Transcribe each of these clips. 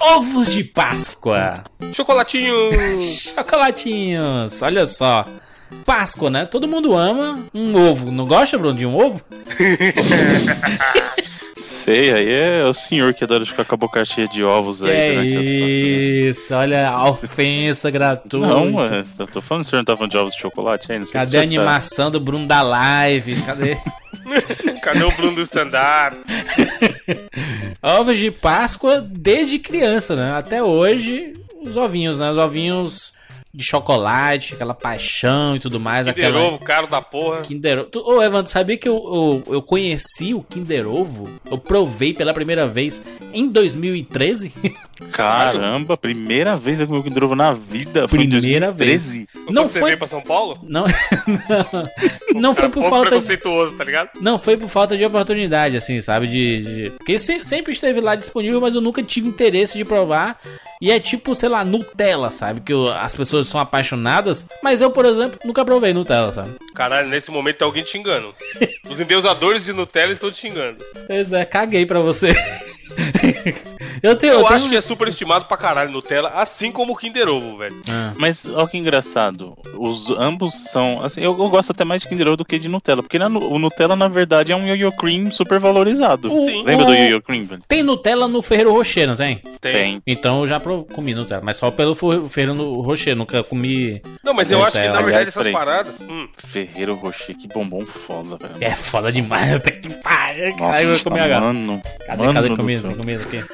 Ovos de Páscoa. Chocolatinhos. Chocolatinhos. Olha só. Páscoa, né? Todo mundo ama um ovo. Não gosta, Bruno, de um ovo? Sei, aí é o senhor que adora ficar com a boca cheia de ovos aí é durante as isso, olha a ofensa gratuita. Não, mano, eu tô falando, o senhor não tá falando de ovos de chocolate aí? Não sei Cadê a animação do Bruno da live? Cadê? Cadê o Bruno do stand-up? Ovos de Páscoa desde criança, né? Até hoje, os ovinhos, né? Os ovinhos de chocolate, aquela paixão e tudo mais. Kinder aquela... Ovo, caro da porra. Kinder Ovo. Ô, Evandro, sabia que eu, eu, eu, conheci o Kinder Ovo? Eu provei pela primeira vez em 2013? Caramba, primeira vez eu comi o Kinder Ovo na vida. Primeira vez. Não foi... veio pra São Paulo? Não, não, não foi por falta preconceituoso, tá ligado? Não, foi por falta de oportunidade, assim, sabe? De, de... Porque sempre esteve lá disponível, mas eu nunca tive interesse de provar. E é tipo, sei lá, Nutella, sabe? Que as pessoas são apaixonadas. Mas eu, por exemplo, nunca provei Nutella, sabe? Caralho, nesse momento tem alguém te engano. Os endeusadores de Nutella estão te xingando. Pois é, caguei pra você. Eu, tenho, eu, eu acho tenho... que é super estimado pra caralho Nutella, assim como o Kinder Ovo, velho. Ah. Mas olha que engraçado. Os ambos são. Assim, eu, eu, gosto até mais de Kinder Ovo do que de Nutella. Porque na, o Nutella, na verdade, é um Yo-Yo Cream super valorizado. O, Lembra o... do Yo-Yo Cream, velho? Tem Nutella no Ferreiro Rocher, não tem? Tem. Então eu já comi Nutella, mas só pelo Ferreiro Rocher, nunca comi. Não, mas eu acho que na verdade essas paradas. Hum. Ferreiro Rocher, que bombom foda, velho. É foda demais, até que pariu. Aí eu comi agora. Mano, cadê, mano cadê miedo, tengo miedo, ¿qué?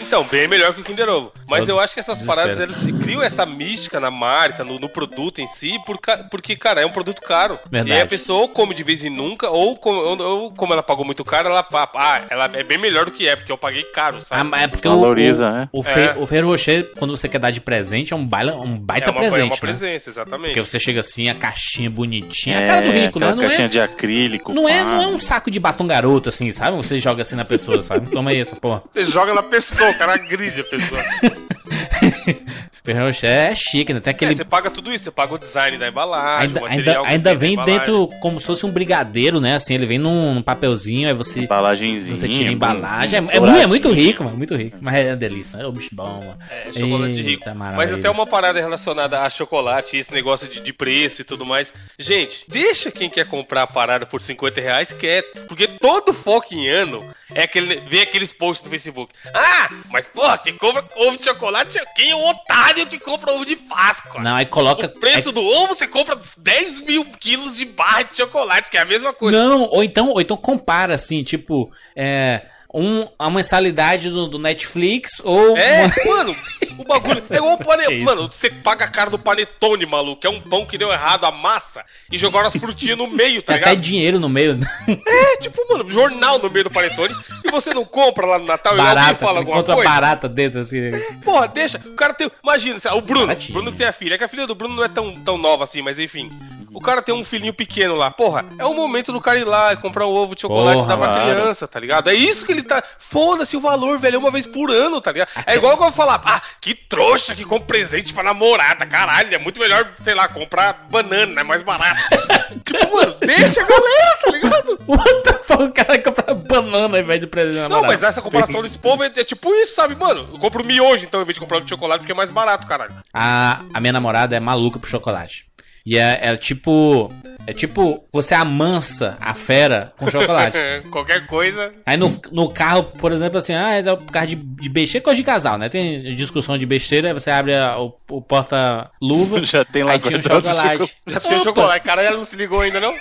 Então, bem melhor que o Kinder Ovo. Mas eu acho que essas paradas eles criam essa mística na marca, no, no produto em si, por, porque, cara, é um produto caro. Verdade. E aí a pessoa ou come de vez em nunca, ou, ou, ou como ela pagou muito caro, ela, ah, ela é bem melhor do que é, porque eu paguei caro, sabe? Ah, é porque Valoriza, o, né? O, fe, é. o Ferro Rocher, quando você quer dar de presente, é um, baila, um baita é uma, presente. É uma né? presença, exatamente. Porque você chega assim, a caixinha bonitinha, é, a cara do rico, né? Não caixinha é, de acrílico. Não é, não é um saco de batom garoto, assim, sabe? Você joga assim na pessoa, sabe? Toma aí essa porra. Você joga na pessoa, o cara gride a pessoa. Ferrero Rocher é chique, né? Tem aquele... É, você paga tudo isso, você paga o design da embalagem, ainda, ainda, ainda vem dentro como se fosse um brigadeiro, né? Assim, ele vem num, num papelzinho, aí você. Embalagenzinho. Você tira a embalagem. É, é, muito, é, muito rico, mano. Muito rico. Mas é delícia. É o bicho bom, mano. É, chocolate Eita, rico. Mas até uma parada relacionada a chocolate, esse negócio de, de, preço e tudo mais. Gente, deixa quem quer comprar a parada por 50 reais quieto. Porque todo fucking ano é aquele. Vem aqueles posts no Facebook. Ah, mas porra, quem compra ovo de chocolate, quem é o otário que compra ovo de Páscoa? Não, aí coloca. O preço aí... do ovo, você compra 10 mil quilos de barra de chocolate, que é a mesma coisa. Não, ou então, ou então compara assim, tipo, é um, a mensalidade do, do, Netflix ou. É, uma... mano, o bagulho. É igual o panetone. mano, você paga a cara do panetone, maluco. É um pão que deu errado, a massa, e jogaram as frutinhas no meio, tá Tem ligado? até dinheiro no meio. É, tipo, mano, jornal no meio do panetone. E você não compra lá no Natal barata, e alguém fala alguma coisa. Barata dentro assim. Porra, deixa. O cara tem. Imagina, o Bruno. O Bruno que tem a filha. É que a filha do Bruno não é tão, tão nova assim, mas enfim. O cara tem um filhinho pequeno lá. Porra, é o momento do cara ir lá e comprar um ovo de chocolate Porra, e dar pra claro. criança, tá ligado? É isso que ele tá. Foda-se o valor, velho. É uma vez por ano, tá ligado? É igual que eu vou falar, ah, que trouxa que compra presente pra namorada. Caralho, é muito melhor, sei lá, comprar banana, é mais barato. tipo, mano, deixa a galera, tá ligado? What the fuck? O cara compra banana ao invés de presente Não, mas essa comparação desse povo é, é, tipo isso, sabe, mano? Eu compro miojo, então, ao invés de comprar de chocolate, porque é mais barato, caralho. A, a minha namorada é maluca pro chocolate. E é, é tipo. É tipo, você amansa a fera com chocolate. Qualquer coisa. Aí no, no carro, por exemplo, assim, ah, é o carro de, de besteira, coisa de casal, né? Tem discussão de besteira, aí você abre a, o, o porta-luva. Já tem lá aí tinha o chocolate. Já tinha o chocolate. Cara, ela não se ligou ainda, não?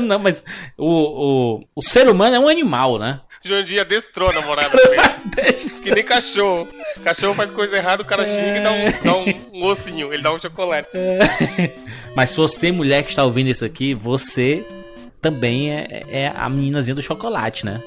não, mas o, o, o ser humano é um animal, né? Jandir adestrou a namorada Que nem cachorro. Cachorro faz coisa errada, o cara xinga e dá um, dá um, um ossinho. Ele dá um chocolate. É. Mas se você, mulher que está ouvindo isso aqui, você também é, é a meninazinha do chocolate, né?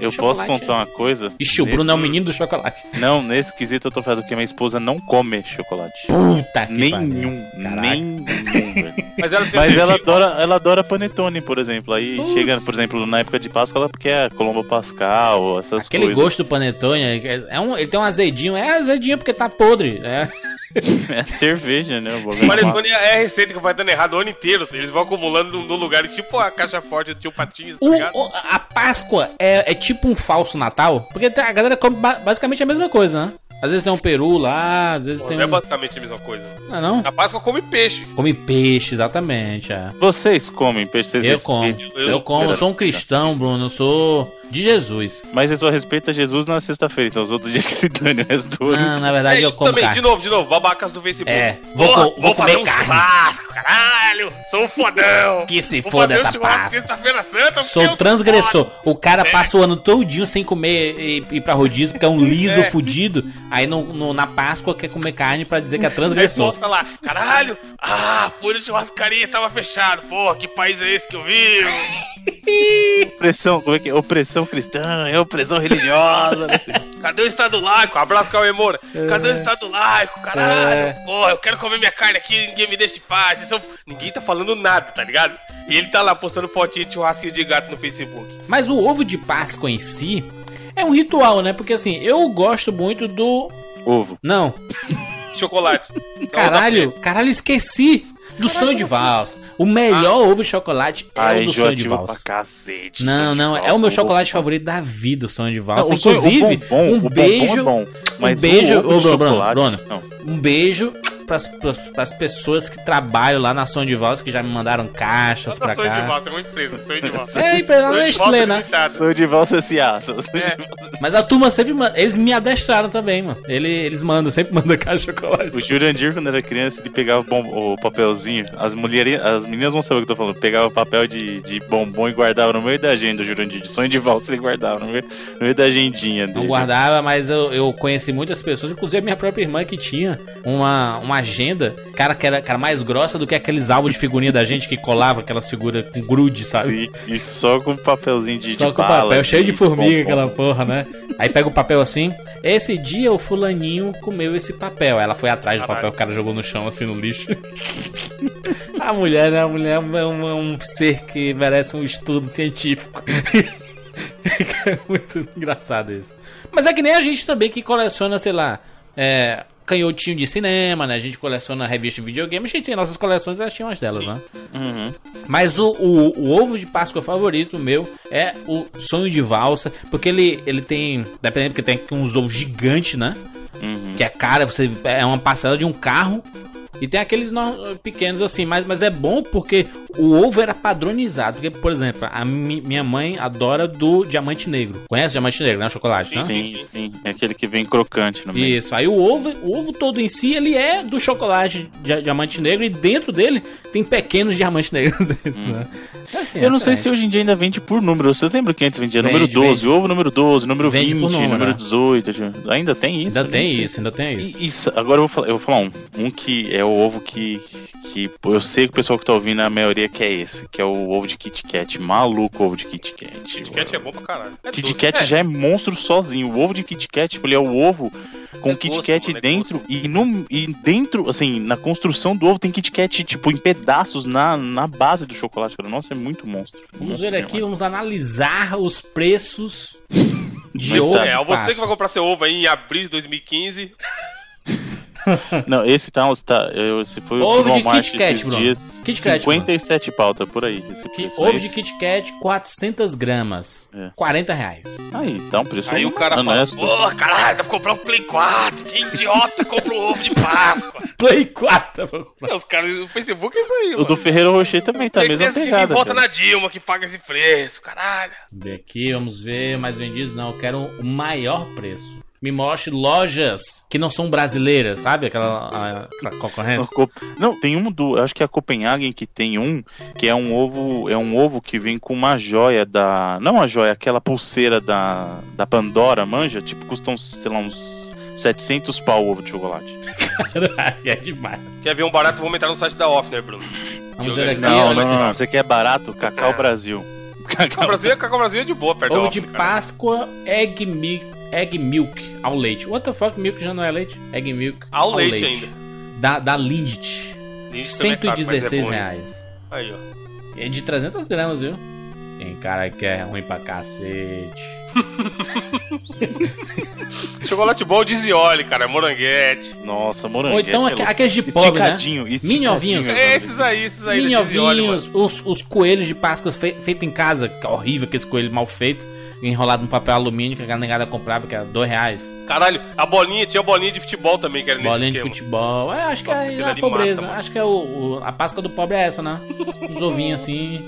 Eu posso contar é. uma coisa? Ixi, o Bruno é o menino do chocolate. Não, nesse quesito eu tô falando que minha esposa não come chocolate. Puta que Nenhum, nenhum, velho. Mas, ela, Mas ela, adora, ela adora panetone, por exemplo. Aí Putz. chega, por exemplo, na época de Páscoa, ela quer Colombo Pascal, essas Aquele coisas. gosto do panetone, é, é um, ele tem um azedinho. É azedinho porque tá podre, é... É cerveja, né? O Panetone é a receita que vai dando errado o ano inteiro. Eles vão acumulando no lugar, tipo a caixa forte do tio Patinhos, tá o, o, a Páscoa é, é tipo um falso Natal? Porque a galera come basicamente a mesma coisa, né? Às vezes tem um peru lá, às vezes Pô, tem. Não é basicamente a mesma coisa. Não, é não? A Páscoa come peixe. Come peixe, exatamente. É. Vocês comem peixe? Vocês eu como. Eu, eu como, eu sou um cristão, Bruno. Eu sou de Jesus. Mas eu só respeito Jesus na sexta-feira, então os outros dias que se dane o resto do ano. Não, na verdade é eu como também, carne. de novo, de novo, babacas do Facebook. É, vou, Porra, vou, vou comer um carne. Churrasco, caralho, sou um fodão. Que se foda essa Páscoa. Santa, sou transgressor. O cara é. passa o ano todinho sem comer e ir pra rodízio, porque é um liso é. fudido. Aí no, no, na Páscoa quer comer carne pra dizer que é transgressor. Aí lá, caralho, ah, foi no churrascaria, tava fechado. Porra, que país é esse que eu vivo? opressão, como é que é? Opressão cristã, é opressão religiosa. Né? Cadê o Estado laico? Abraço, Cauê Moura. Cadê o Estado laico? Caralho. É. Porra, eu quero comer minha carne aqui, ninguém me deixa em paz. São... Ninguém tá falando nada, tá ligado? E ele tá lá postando fotinho de churrasquinho de gato no Facebook. Mas o ovo de Páscoa em si é um ritual, né? Porque assim, eu gosto muito do. Ovo. Não. Chocolate. Caralho, caralho, esqueci do sonho de valsa. O melhor ah. ovo de chocolate é Ai, o do sonho de valsa. Cacete, não, não, é o meu chocolate favorito da vida, o sonho de valsa. Não, Inclusive, sonho, um beijo. É bom, um beijo, ô, Bruno, Bruno, um beijo para as pessoas que trabalham lá na Sonho de Valsa, que já me mandaram caixas para cá. Sonho de Valsa é uma empresa, Sonho de Valsa. É, empresa não Nestlé, né? Sonho de Valsa S.A. É. Mas a turma sempre manda, eles me adestraram também, mano. Ele, eles mandam, sempre mandam caixa de chocolate. O Jurandir, quando era criança, ele pegava o, papelzinho, as mulheres, as meninas vão saber o que eu tô falando, pegava o papel de, de bombom e guardava no meio da agenda, o Jurandir, de Sonho de Valsa ele guardava no meio, no meio da agendinha dele. Não guardava, mas eu, eu conheci muitas pessoas, inclusive a minha própria irmã que tinha uma, uma agenda, cara, que era, cara mais grossa do que aqueles álbuns de figurinha da gente que colava aquelas figuras com grude, sabe? Sim, e só com papelzinho de Só de com bala, papel, cheio de formiga bom, aquela porra, né? Aí pega o papel assim. Esse dia o fulaninho comeu esse papel. Ela foi atrás do papel, o cara jogou no chão assim no lixo. a mulher, né? A mulher é um, é um ser que merece um estudo científico. é muito engraçado isso. Mas é que nem a gente também que coleciona, sei lá, é, canhotinho de cinema, né? A gente coleciona revista de videogame, a gente tem nossas coleções, elas tinham umas delas, Sim. né? Uhum. Mas o, o, o, ovo de Páscoa favorito meu é o sonho de valsa, porque ele, ele tem, dependendo, porque tem uns ovos gigantes, né? Uhum. Que é cara, você é uma parcela de um carro e tem aqueles no... pequenos assim, mas, mas é bom porque o ovo era padronizado. Porque, por exemplo, a mi... minha mãe adora do diamante negro. Conhece diamante negro, né? Chocolate, né? Sim, sim. É aquele que vem crocante no meio. Isso. Aí o ovo, o ovo todo em si, ele é do chocolate de diamante negro e dentro dele tem pequenos diamantes negros. Hum. né? é assim, Eu não sei é. se hoje em dia ainda vende por número. Vocês lembram que antes vendia vende, número 12, vende. ovo número 12, número vende 20, número, número 18. Né? Ainda tem isso? Ainda tem isso, ainda tem isso. E, isso. Agora eu vou falar, eu vou falar um. Um que é o ovo que, que eu sei que o pessoal que tá ouvindo, a maioria quer esse, que é o ovo de Kit Kat. Maluco o ovo de Kit Kat. Kit Kat é bom pra caralho. É Kit Kat é. já é monstro sozinho. O ovo de Kit Kat, tipo, ele é o ovo com é Kit Kat mano, é dentro e, no, e dentro, assim, na construção do ovo tem Kit Kat, tipo, em pedaços na, na base do chocolate. Nossa, é muito monstro. Vamos ver aqui, vamos analisar os preços de Mas ovo. Tá, é, você que vai comprar seu ovo aí em abril de 2015. Não, esse tá, tá eu, se foi ovo o Walmart de Kit Kat, Bruno. dias, Kit Kat, 57 Bruno. pauta por aí. ovo de Kit Kat, 400 gramas, é. 40 reais. Aí, então, preço Aí o cara honesto. fala, pô, caralho, dá pra comprar um Play 4, que idiota compra um ovo de Páscoa. Play 4, pra comprar. os caras, o Facebook é isso aí, O mano. do Ferreiro Rocher também tá mesmo mesma pegada. que volta na Dilma que paga esse preço, caralho. Vamos aqui, vamos ver, mais vendidos, não, eu quero o maior preço me mostre lojas que não são brasileiras, sabe? Aquela, aquela concorrência. Não, tem um do. Acho que é a Copenhagen que tem um, que é um ovo. É um ovo que vem com uma joia da. Não a joia, aquela pulseira da, da Pandora, manja? Tipo, custam, sei lá, uns 700 pau o ovo de chocolate. Caralho, é demais. Quer ver um barato? Vamos entrar no site da Off, né, Bruno? Vamos ver aqui. Não, não, não, Você quer barato? Cacau é. Brasil. Cacau Brasil, Cacau Brasil é de boa, perdão. Ovo de Páscoa, Egg Milk Egg Milk ao leite. What the fuck? Milk já não é leite? Egg Milk ao, ao leite, leite, ainda. Da, da Lindt. 116 é caro, é reais. Aí, ó. É de 300 gramas, viu? Tem cara que é ruim pra cacete. Chocolate bom de Zioli, cara. Moranguete. Nossa, moranguete. Ou então é aqueles de pobre, né? Mini ovinhos. É esses aí, esses aí. Mini ovinhos, os, os coelhos de Páscoa feitos feito em casa. Que horrível aqueles coelhos mal feitos enrolado no papel alumínio que a negada comprava, que era dois reais. Caralho, a bolinha, tinha bolinha de futebol também, que era Bolinha de futebol. É, acho Nossa, que é a pobreza. Mata, acho que é o, o, a Páscoa do pobre é essa, né? Os ovinhos assim.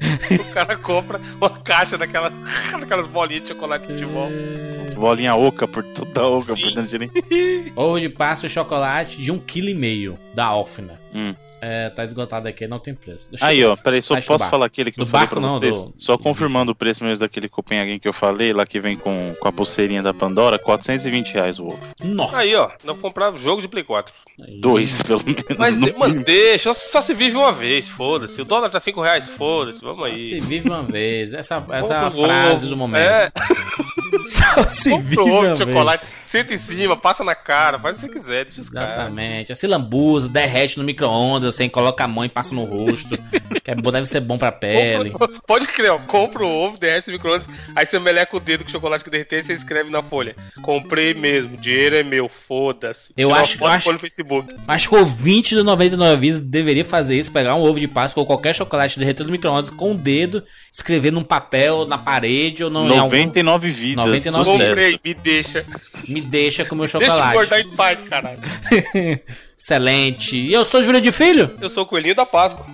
o cara compra uma caixa daquela, daquelas bolinhas de chocolate de futebol. É... Bolinha oca por toda oca Sim. por dentro de Ovo de pasta e chocolate de um quilo e meio da Alfina. Hum. É, tá esgotado aqui, não tem preço. Deixa aí, ó, peraí, só posso falar aquele que do eu falei barco, não, do... Só confirmando o preço mesmo daquele Copenhagen que eu falei, lá que vem com, com a pulseirinha da Pandora, 420 reais o ovo. Nossa! Aí, ó, não comprar jogo de Play 4. Aí. Dois, pelo menos. Mas, mano, deixa, só se vive uma vez, foda-se. O dólar tá 5 reais, foda-se, vamos aí. Só se vive uma vez, essa, essa é a frase ovo. do momento. É. só se vive uma vez. chocolate. Senta em cima, passa na cara, faz o que você quiser, deixa os Exatamente. Cara. Se lambuza, derrete no micro-ondas, assim, coloca a mão e passa no rosto. que é bom, deve ser bom pra pele. Compra, pode crer, ó. Compra o ovo, derrete no micro-ondas, aí você meleca o dedo com o chocolate que derreter e você escreve na folha. Comprei mesmo, dinheiro é meu, foda-se. Eu acho, eu acho, no Facebook. acho que o ouvinte do 99 Vidas deveria fazer isso, pegar um ovo de Páscoa ou qualquer chocolate derretido no micro-ondas com o dedo, escrever num papel, na parede ou no... 99 algum... vidas. 99 vidas. Comprei, me deixa. Me deixa com o meu chocolate. Deixa eu cortar em paz, caralho. Excelente. E eu sou Júlio de Filho? Eu sou o Coelhinho da Páscoa.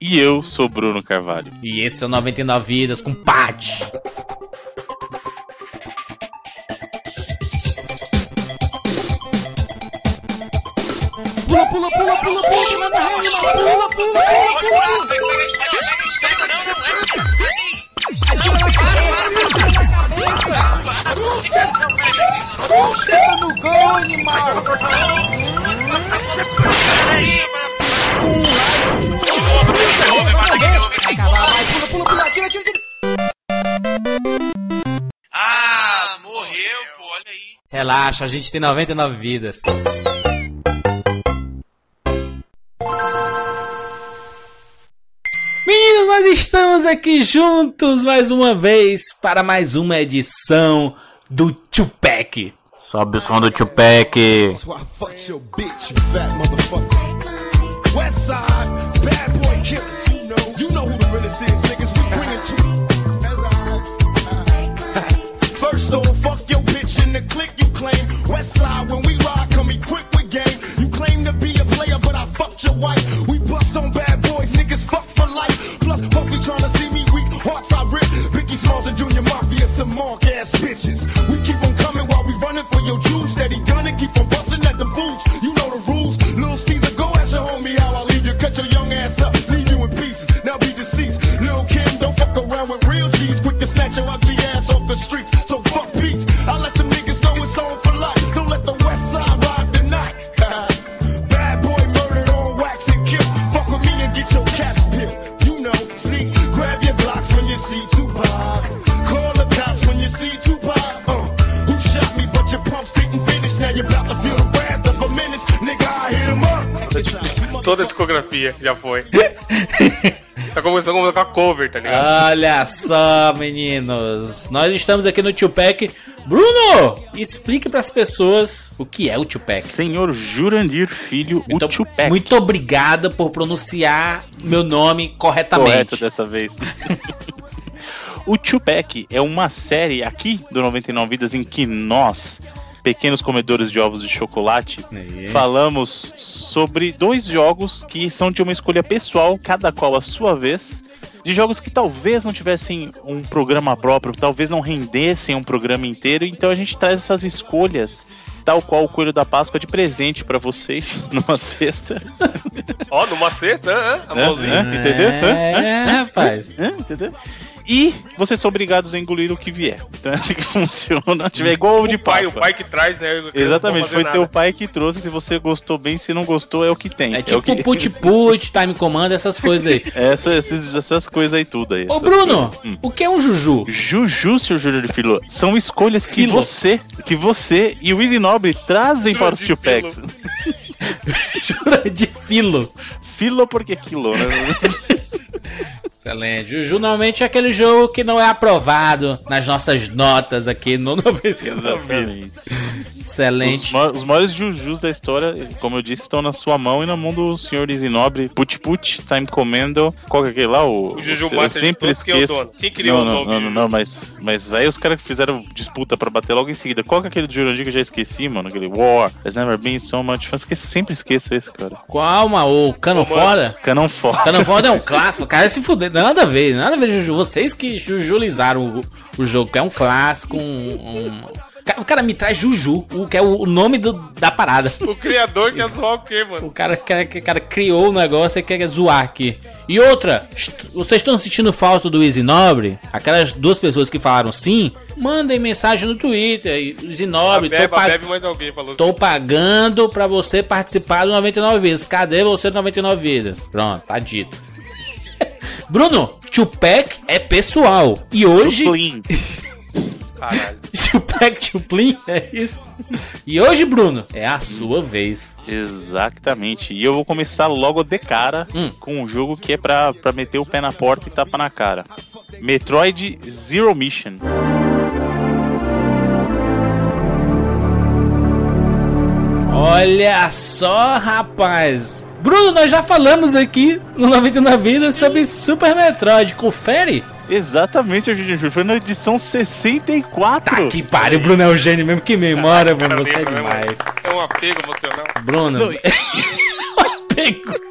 E eu sou Bruno Carvalho. E esse é o 99 Vidas com Pat. Pula, pula, pula, pula, pula, pula, pula, pula, pula, pula, pula, no gol, animal! Ah, morreu, pô, olha aí. Relaxa, a gente tem 99 vidas. Nós estamos aqui juntos mais uma vez para mais uma edição do Tupac. Sobe o som do Tupac. First off, fuck your bitch in the click you claim. West side, when we ride, come equipped with game. You claim to be a player, but I fucked your wife. Toda a discografia já foi. Tá começando com a cover, tá ligado? Olha só, meninos. Nós estamos aqui no Tupac. Bruno, explique para as pessoas o que é o Tupac. Senhor Jurandir Filho, muito, o Tupac. Muito obrigado por pronunciar meu nome corretamente. Correto dessa vez. o Tupac é uma série aqui do 99 Vidas em que nós pequenos comedores de ovos de chocolate, é. falamos sobre dois jogos que são de uma escolha pessoal, cada qual a sua vez, de jogos que talvez não tivessem um programa próprio, talvez não rendessem um programa inteiro, então a gente traz essas escolhas tal qual o coelho da Páscoa de presente para vocês numa cesta. Ó, oh, numa cesta, é, a mãozinha. É, entendeu? É, rapaz. entendeu? E vocês são obrigados a engolir o que vier. Então é assim que funciona. Tiver igual ovo de pai, o pai que traz, né? Exatamente, foi nada. teu pai que trouxe. Se você gostou bem, se não gostou, é o que tem. É tipo é que... put put, time command, essas coisas aí. Essa, essas, essas coisas aí tudo aí. Ô Bruno, hum. o que é um juju? Juju, senhor Júlio de Filo, são escolhas que Filo. você, que você e o Easy Nobre trazem Jura para os tio Packs. Jura de filo. Filo porque quilo, né? Excelente. Juju normalmente é aquele jogo que não é aprovado nas nossas notas aqui no 99. Excelente. Os, os maiores Jujus da história, como eu disse, estão na sua mão e na mão do senhor Isinobre. Put Put, Time Commando. Qual que é aquele lá? O, O Juju eu sempre é o esqueço. Quem criou não, o não, nome não, não, não, mas, mas aí os caras fizeram disputa pra bater logo em seguida. Qual que é aquele do Jurandir que eu já esqueci, mano? Aquele War, There's Never Been So Much Fun. Esqueci, sempre esqueço esse, cara. Calma, o Cano Comando. Fora? Canão foda. Cano Fora é um clássico. Cara, se fuder. Nada a ver, nada a ver, Juju. Vocês que jujulizaram o, o jogo, que é um clássico, um. um- O cara me traz Juju, o que é o nome do- da parada. O criador quer zoar o quê, mano? O cara, cara, que- cara criou o negócio e quer zoar aqui. E outra, est- vocês estão sentindo falta do Easy Nobre? Aquelas duas pessoas que falaram sim, mandem mensagem no Twitter. Easy Nobre, tô, Bebe, mais alguém falou tô pagando pra você participar do 99 Vidas. Cadê você do 99 Vidas? Pronto, tá dito. Bruno, Tupac é pessoal. E hoje. Caralho. Tupac Chuplin, é isso. E hoje, Bruno, é a sua vez. Exatamente. E eu vou começar logo de cara Hum. com um jogo que é pra, pra meter o pé na porta e tapa na cara. Metroid Zero Mission. Olha só, rapaz. Bruno, nós já falamos aqui no 99 Vidas sobre Super Metroid. Confere. Exatamente, Eugênio Júnior. Foi na edição 64. Tá que pariu, Bruno é o gênio mesmo. Que memória, Bruno. Você é demais. É um apego emocional. Bruno. Não, Apego.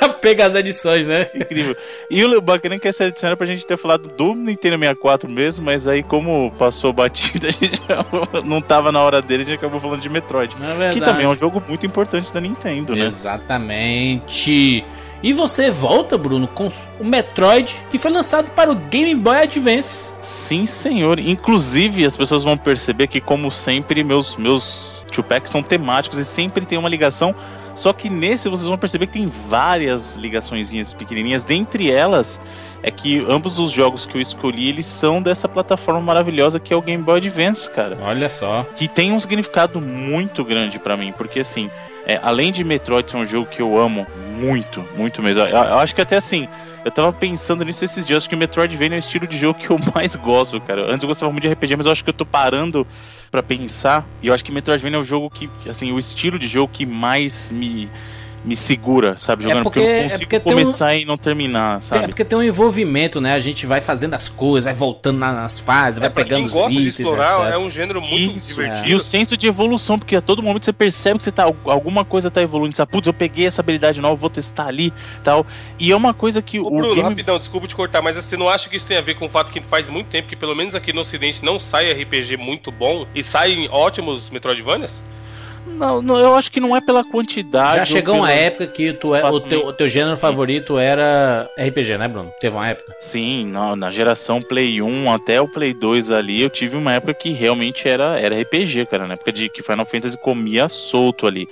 Apego às edições, né? Incrível. E o bacana é que essa edição era pra gente ter falado do Nintendo 64 mesmo, mas aí como passou batida, a gente já não tava na hora dele, a gente acabou falando de Metroid. É. Que também é um jogo muito importante da Nintendo, né? Exatamente. E você volta, Bruno, com o Metroid que foi lançado para o Game Boy Advance. Sim, senhor. Inclusive, as pessoas vão perceber que, como sempre, meus, meus Tupacs são temáticos e sempre tem uma ligação. Só que nesse vocês vão perceber que tem várias ligaçõezinhas pequenininhas. Dentre elas, é que ambos os jogos que eu escolhi, eles são dessa plataforma maravilhosa que é o Game Boy Advance, cara. Olha só. que tem um significado muito grande pra mim, porque assim, é, além de Metroid ser um jogo que eu amo muito, muito mesmo, eu, eu acho que até assim, eu tava pensando nisso esses dias, acho que Metroidvania é o estilo de jogo que eu mais gosto, cara. Antes eu gostava muito de RPG, mas eu acho que eu tô parando pra pensar, e eu acho que Metroidvania é o jogo que, assim, o estilo de jogo que mais me me segura, sabe, jogando, porque, porque- eu é não consigo porque tem um- começar e não terminar, Tem- sabe? é porque tem um envolvimento, né? A gente vai fazendo as coisas, vai voltando na- nas fases, vai É, pra pegando quem os gosta de itens, explorar, etc. é um gênero muito Isso, divertido. E o senso de evolução, porque a todo momento você percebe que você tá, alguma coisa tá evoluindo. Você, sabe, putz, eu peguei essa habilidade nova, vou testar ali tal. E é uma coisa que Ô, o Bruno, game... rapidão, desculpa te cortar, mas você não acha que isso tem a ver com o fato que faz muito tempo que, pelo menos aqui no Ocidente, não sai RPG muito bom e saem ótimos Metroidvanias? Não, não, eu acho que não é pela quantidade. Já ou chegou uma época que tu é, o, teu, o teu gênero favorito era RPG, né, Bruno? Teve uma época. Sim, não, na geração Play 1 até o Play 2 ali, eu tive uma época que realmente era, era RPG, cara, na época de que Final Fantasy comia solto ali.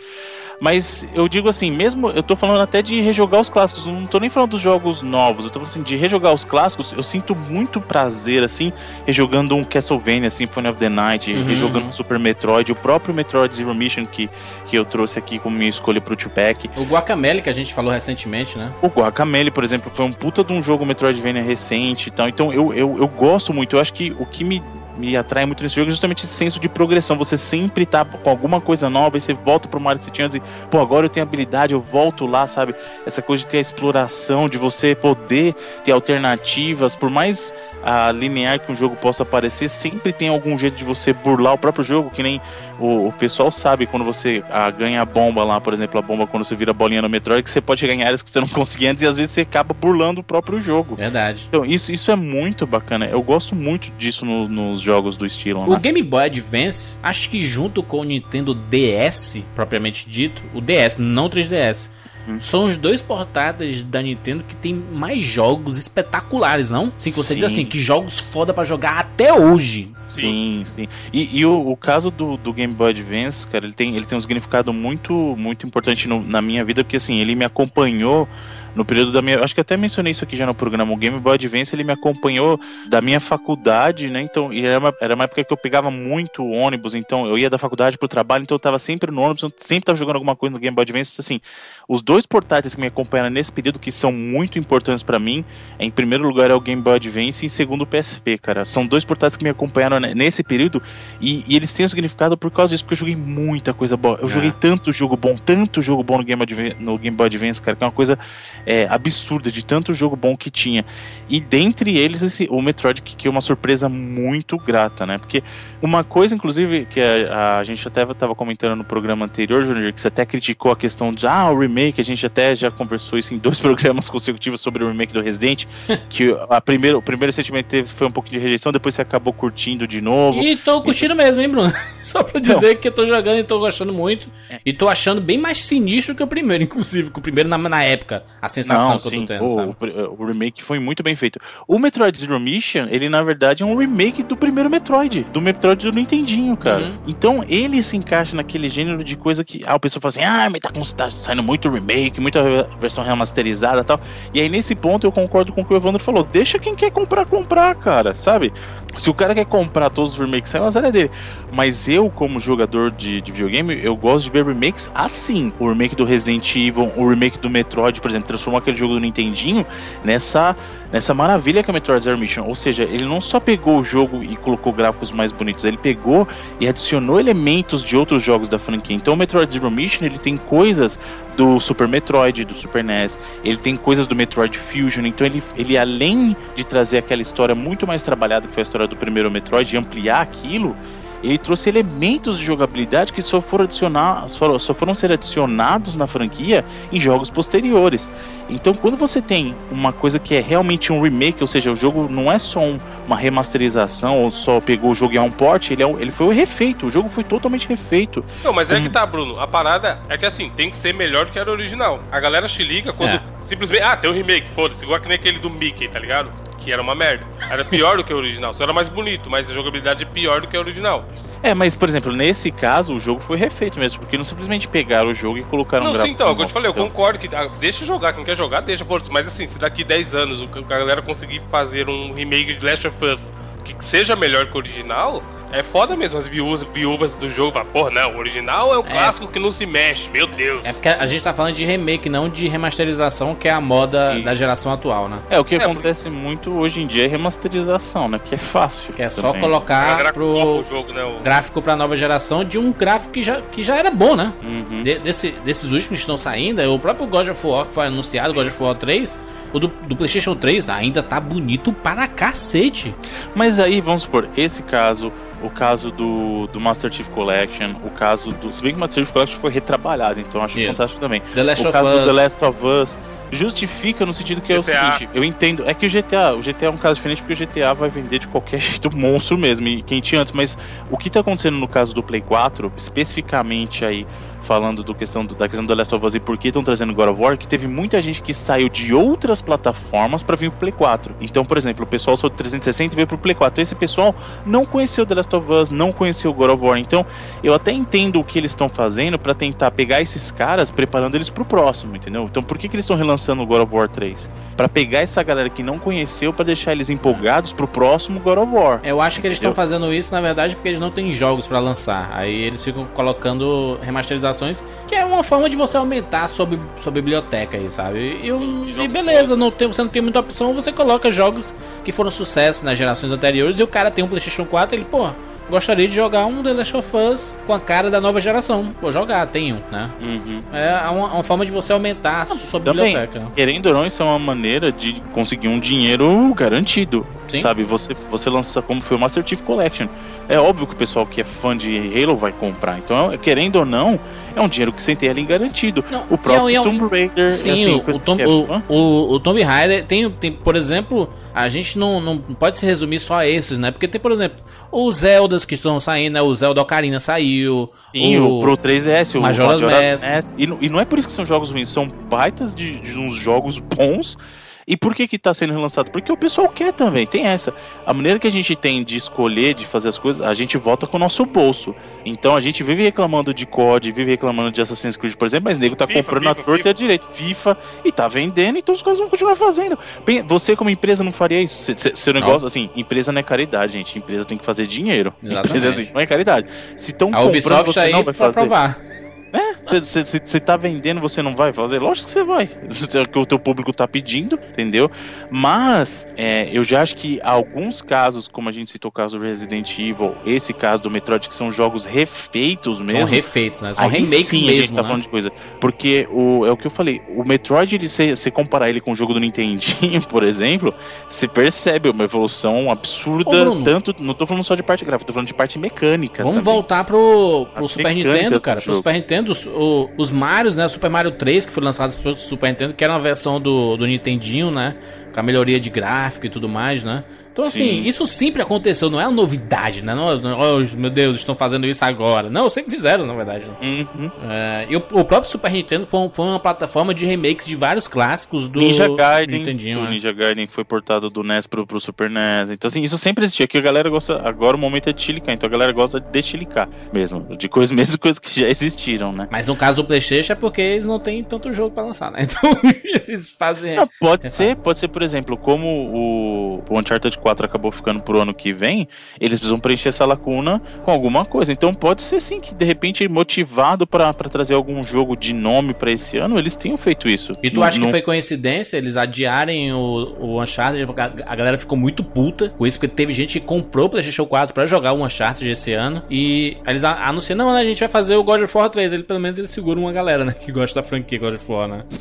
Mas eu digo assim, mesmo eu tô falando até de rejogar os clássicos, não tô nem falando dos jogos novos, eu tô falando assim, de rejogar os clássicos, eu sinto muito prazer, assim, rejogando um Castlevania, Symphony of the Night, Uhum, rejogando um Super Metroid, o próprio Metroid Zero Mission que, que eu trouxe aqui como minha escolha pro Tupac. O Guacamele que a gente falou recentemente, né? O Guacamele, por exemplo, foi um puta de um jogo Metroidvania recente e tal. Então eu, eu, eu gosto muito. Eu acho que o que me, me atrai muito nesse jogo é justamente esse senso de progressão. Você sempre tá com alguma coisa nova e você volta pro Mario que você tinha antes e, pô, agora eu tenho habilidade, eu volto lá, sabe? Essa coisa de ter a exploração, de você poder ter alternativas, por mais ah, linear que um jogo possa parecer, sempre tem algum jeito de você burlar o próprio jogo, que nem o, o pessoal sabe quando você ah, ganha a bomba lá, por exemplo, a bomba quando você vira bolinha no Metroid, que você pode em áreas que você não conseguia antes e às vezes você acaba burlando o próprio jogo. Verdade. Então, isso, isso é muito bacana. Eu gosto muito disso no- nos jogos do estilo. O Né? Game Boy Advance, acho que junto com o Nintendo DS, propriamente dito, o DS, não o 3DS, Hum. são os dois portáteis da Nintendo que tem mais jogos espetaculares, não? Sim, que você diz Sim. assim, que jogos foda pra jogar até hoje. Sim, sim. E, e o, o caso do, do Game Boy Advance, cara, ele tem, ele tem um significado muito, muito importante no- na minha vida, porque assim, ele me acompanhou no período da minha. Acho que até mencionei isso aqui já no programa. O Game Boy Advance ele me acompanhou da minha faculdade, né? Então, e era uma, era uma época que eu pegava muito ônibus, então eu ia da faculdade pro trabalho, então eu tava sempre no ônibus, eu sempre tava jogando alguma coisa no Game Boy Advance. Assim, os dois portáteis que me acompanharam nesse período, que são muito importantes para mim, em primeiro lugar é o Game Boy Advance e em segundo o PSP, cara. São dois portáteis que me acompanharam nesse período e, e eles têm um significado por causa disso, porque eu joguei muita coisa boa. Eu é. joguei tanto jogo bom, tanto jogo bom no Game, Advance, no Game Boy Advance, cara, que é uma coisa é, absurda de tanto jogo bom que tinha. E dentre eles, esse, o Metroid, que, é uma surpresa muito grata, né? Porque uma coisa, inclusive, que a, a gente até estava comentando no programa anterior, Junior, que você até criticou a questão de ah, o remake, a gente até já conversou isso em dois programas consecutivos sobre o remake do Resident, que a primeiro, o primeiro sentimento teve foi um pouco de rejeição, depois você acabou curtindo de novo. E tô curtindo e... mesmo, hein, Bruno? Só pra dizer Não. que eu tô jogando e tô gostando muito. É. E tô achando bem mais sinistro que o primeiro, inclusive, que o primeiro na, na época, a sensação Não, que sim. eu tô tendo, o, o, remake foi muito bem feito. O Metroid Zero Mission, ele na verdade é um remake do primeiro Metroid, do Metroid do Nintendinho, cara. Uhum. Então ele se encaixa naquele gênero de coisa que ah, o pessoal fala assim: ah, mas tá, tá saindo muito remake, muita versão remasterizada e tal. E aí nesse ponto eu concordo com o que o Evandro falou: deixa quem quer comprar, comprar, cara, sabe? Se o cara quer comprar todos os remakes, é uma área dele. Mas eu, como jogador de, de, videogame, eu gosto de ver remakes assim. O remake do Resident Evil, o remake do Metroid, por exemplo, transformou aquele jogo do Nintendinho nessa, nessa maravilha que é Metroid Zero Mission. Ou seja, ele não só pegou o jogo e colocou gráficos mais bonitos, ele pegou e adicionou elementos de outros jogos da franquia. Então o Metroid Zero Mission ele tem coisas do Super Metroid, do Super NES, ele tem coisas do Metroid Fusion, então ele, ele além de trazer aquela história muito mais trabalhada que foi a história do primeiro Metroid e ampliar aquilo, ele trouxe elementos de jogabilidade que só foram, adicionar, só foram ser adicionados na franquia em jogos posteriores. Então, quando você tem uma coisa que é realmente um remake, ou seja, o jogo não é só um, uma remasterização ou só pegou o jogo e é um port, ele, é um, ele foi refeito, o jogo foi totalmente refeito. Não, mas é que tá, Bruno. A parada é que assim, tem que ser melhor do que era o original. A galera se liga quando é. simplesmente. Ah, tem um remake, foda-se, igual que nem aquele do Mickey, tá ligado? Que era uma merda. Era pior do que o original. Só era mais bonito, mas a jogabilidade é pior do que o original. É, mas por exemplo, nesse caso o jogo foi refeito mesmo, porque não simplesmente pegaram o jogo e colocaram não, um Não, sim, então, é eu te falei, eu então. concordo que ah, deixa jogar, quem quer jogar, deixa, mas assim, se daqui 10 anos a galera conseguir fazer um remake de Last of Us que seja melhor que o original, é foda mesmo as viúvas, viúvas do jogo. Falam, porra, não, o original é o é. clássico que não se mexe, meu Deus. É porque a gente tá falando de remake, não de remasterização, que é a moda Isso. da geração atual, né? É, o que é, acontece porque... muito hoje em dia é remasterização, né? Que é fácil. Que é também. só colocar pro jogo, né? o... gráfico pra nova geração de um gráfico que já, que já era bom, né? Uhum. De, desse, desses últimos que estão saindo, o próprio God of War que foi anunciado, God of War 3 o do, do, PlayStation 3 ainda tá bonito para cacete. Mas aí, vamos supor, esse caso, o caso do, do Master Chief Collection, o caso do. Se bem que o Master Chief Collection foi retrabalhado, então acho Isso. fantástico também. The Last o of caso Us. do The Last of Us justifica no sentido que GTA. é o seguinte, eu entendo, é que o GTA, o GTA é um caso diferente porque o GTA vai vender de qualquer jeito monstro mesmo, e quem tinha antes, mas o que tá acontecendo no caso do Play 4, especificamente aí falando do questão do, da questão do Last of Us e por que estão trazendo God of War, que teve muita gente que saiu de outras plataformas para vir pro Play 4. Então, por exemplo, o pessoal só de 360 veio pro Play 4. Então, esse pessoal não conheceu The Last of Us, não conheceu God of War. Então, eu até entendo o que eles estão fazendo para tentar pegar esses caras, preparando eles pro próximo, entendeu? Então, por que, que eles estão relançando o God of War 3? Para pegar essa galera que não conheceu, para deixar eles empolgados pro próximo God of War. Eu acho que eles estão fazendo isso, na verdade, porque eles não têm jogos para lançar. Aí eles ficam colocando remasterização que é uma forma de você aumentar a sua, sua biblioteca aí, sabe? E, e beleza, não tem, você não tem muita opção, você coloca jogos que foram sucesso nas gerações anteriores e o cara tem um PlayStation 4, ele, pô, gostaria de jogar um The Last of Us com a cara da nova geração. Vou jogar, tenho, né? Uhum. É uma, uma, forma de você aumentar a sua Também, biblioteca. Querendo ou não, isso é uma maneira de conseguir um dinheiro garantido. Sim. Sabe? Você, você lança como foi o Master Chief Collection. É óbvio que o pessoal que é fã de Halo vai comprar. Então, querendo ou não, é um dinheiro que você tem ali garantido. Não, o próprio é, é Tomb Raider. Sim, assim, o, o, Tom, é o, o, o, Tomb Raider tem, tem, por exemplo, a gente não, não pode se resumir só a esses, né? Porque tem, por exemplo, os Zeldas que estão saindo, né? O Zelda Ocarina saiu. Sim, o, o Pro 3S, o Majora's Mask. Mask. E, e não é por isso que são jogos ruins, são baitas de, de uns jogos bons E por que que tá sendo relançado? Porque o pessoal quer também, tem essa. A maneira que a gente tem de escolher, de fazer as coisas, a gente volta com o nosso bolso. Então a gente vive reclamando de COD, vive reclamando de Assassin's Creed, por exemplo, mas nego tá FIFA, comprando FIFA, a torta e a direito, FIFA, e tá vendendo, então os caras vão continuar fazendo. Você como empresa não faria isso. Seu negócio, não. assim, empresa não é caridade, gente. Empresa tem que fazer dinheiro. Exatamente. Empresa assim, não é caridade. Se estão comprando, Ubisoft você não vai fazer. Provar. É, você tá vendendo, você não vai fazer? Lógico que você vai. É que o teu público tá pedindo, entendeu? Mas é, eu já acho que alguns casos, como a gente citou o caso do Resident Evil, esse caso do Metroid, que são jogos refeitos mesmo. São refeitos, né? São remakes sim, mesmo, a gente tá né? falando de coisa. Porque o, é o que eu falei, o Metroid, ele, se você comparar ele com o jogo do Nintendinho, por exemplo, você percebe uma evolução absurda, Ô, tanto, não tô falando só de parte gráfica, tô falando de parte mecânica. Vamos também. voltar pro, pro Super Nintendo, cara, pro Super Nintendo Nintendo, os, o, os Marios, né? Super Mario 3, que foi lançado pro Super Nintendo, que era uma versão do, do Nintendinho, né? Com a melhoria de gráfico e tudo mais, né? Então, assim, Sim. isso sempre aconteceu, não é uma novidade, né? Não, oh, meu Deus, estão fazendo isso agora. Não, sempre fizeram, na verdade. Né? Uhum. É, e o, o, próprio Super Nintendo foi, foi, uma plataforma de remakes de vários clássicos do Ninja Gaiden. Nintendinho, o né? Ninja Gaiden foi portado do NES pro, pro Super NES. Então, assim, isso sempre existia. Que a galera gosta. Agora o momento é de chilicar, então a galera gosta de chilicar mesmo. De coisas, mesmo coisas que já existiram, né? Mas no caso do PlayStation é porque eles não têm tanto jogo pra lançar, né? Então, eles fazem. Não, pode ser, pode ser, por exemplo, como o, o Uncharted 4 acabou ficando pro ano que vem, eles precisam preencher essa lacuna com alguma coisa. Então pode ser sim que de repente motivado para trazer algum jogo de nome para esse ano, eles tenham feito isso. E tu no, acha no... que foi coincidência eles adiarem o, o Uncharted? A, a galera ficou muito puta com isso, porque teve gente que comprou o PlayStation 4 para jogar o Uncharted esse ano e eles anunciam, não, né, a gente vai fazer o God of War 3. Ele, pelo menos ele segura uma galera, né, que gosta da franquia God of War, né?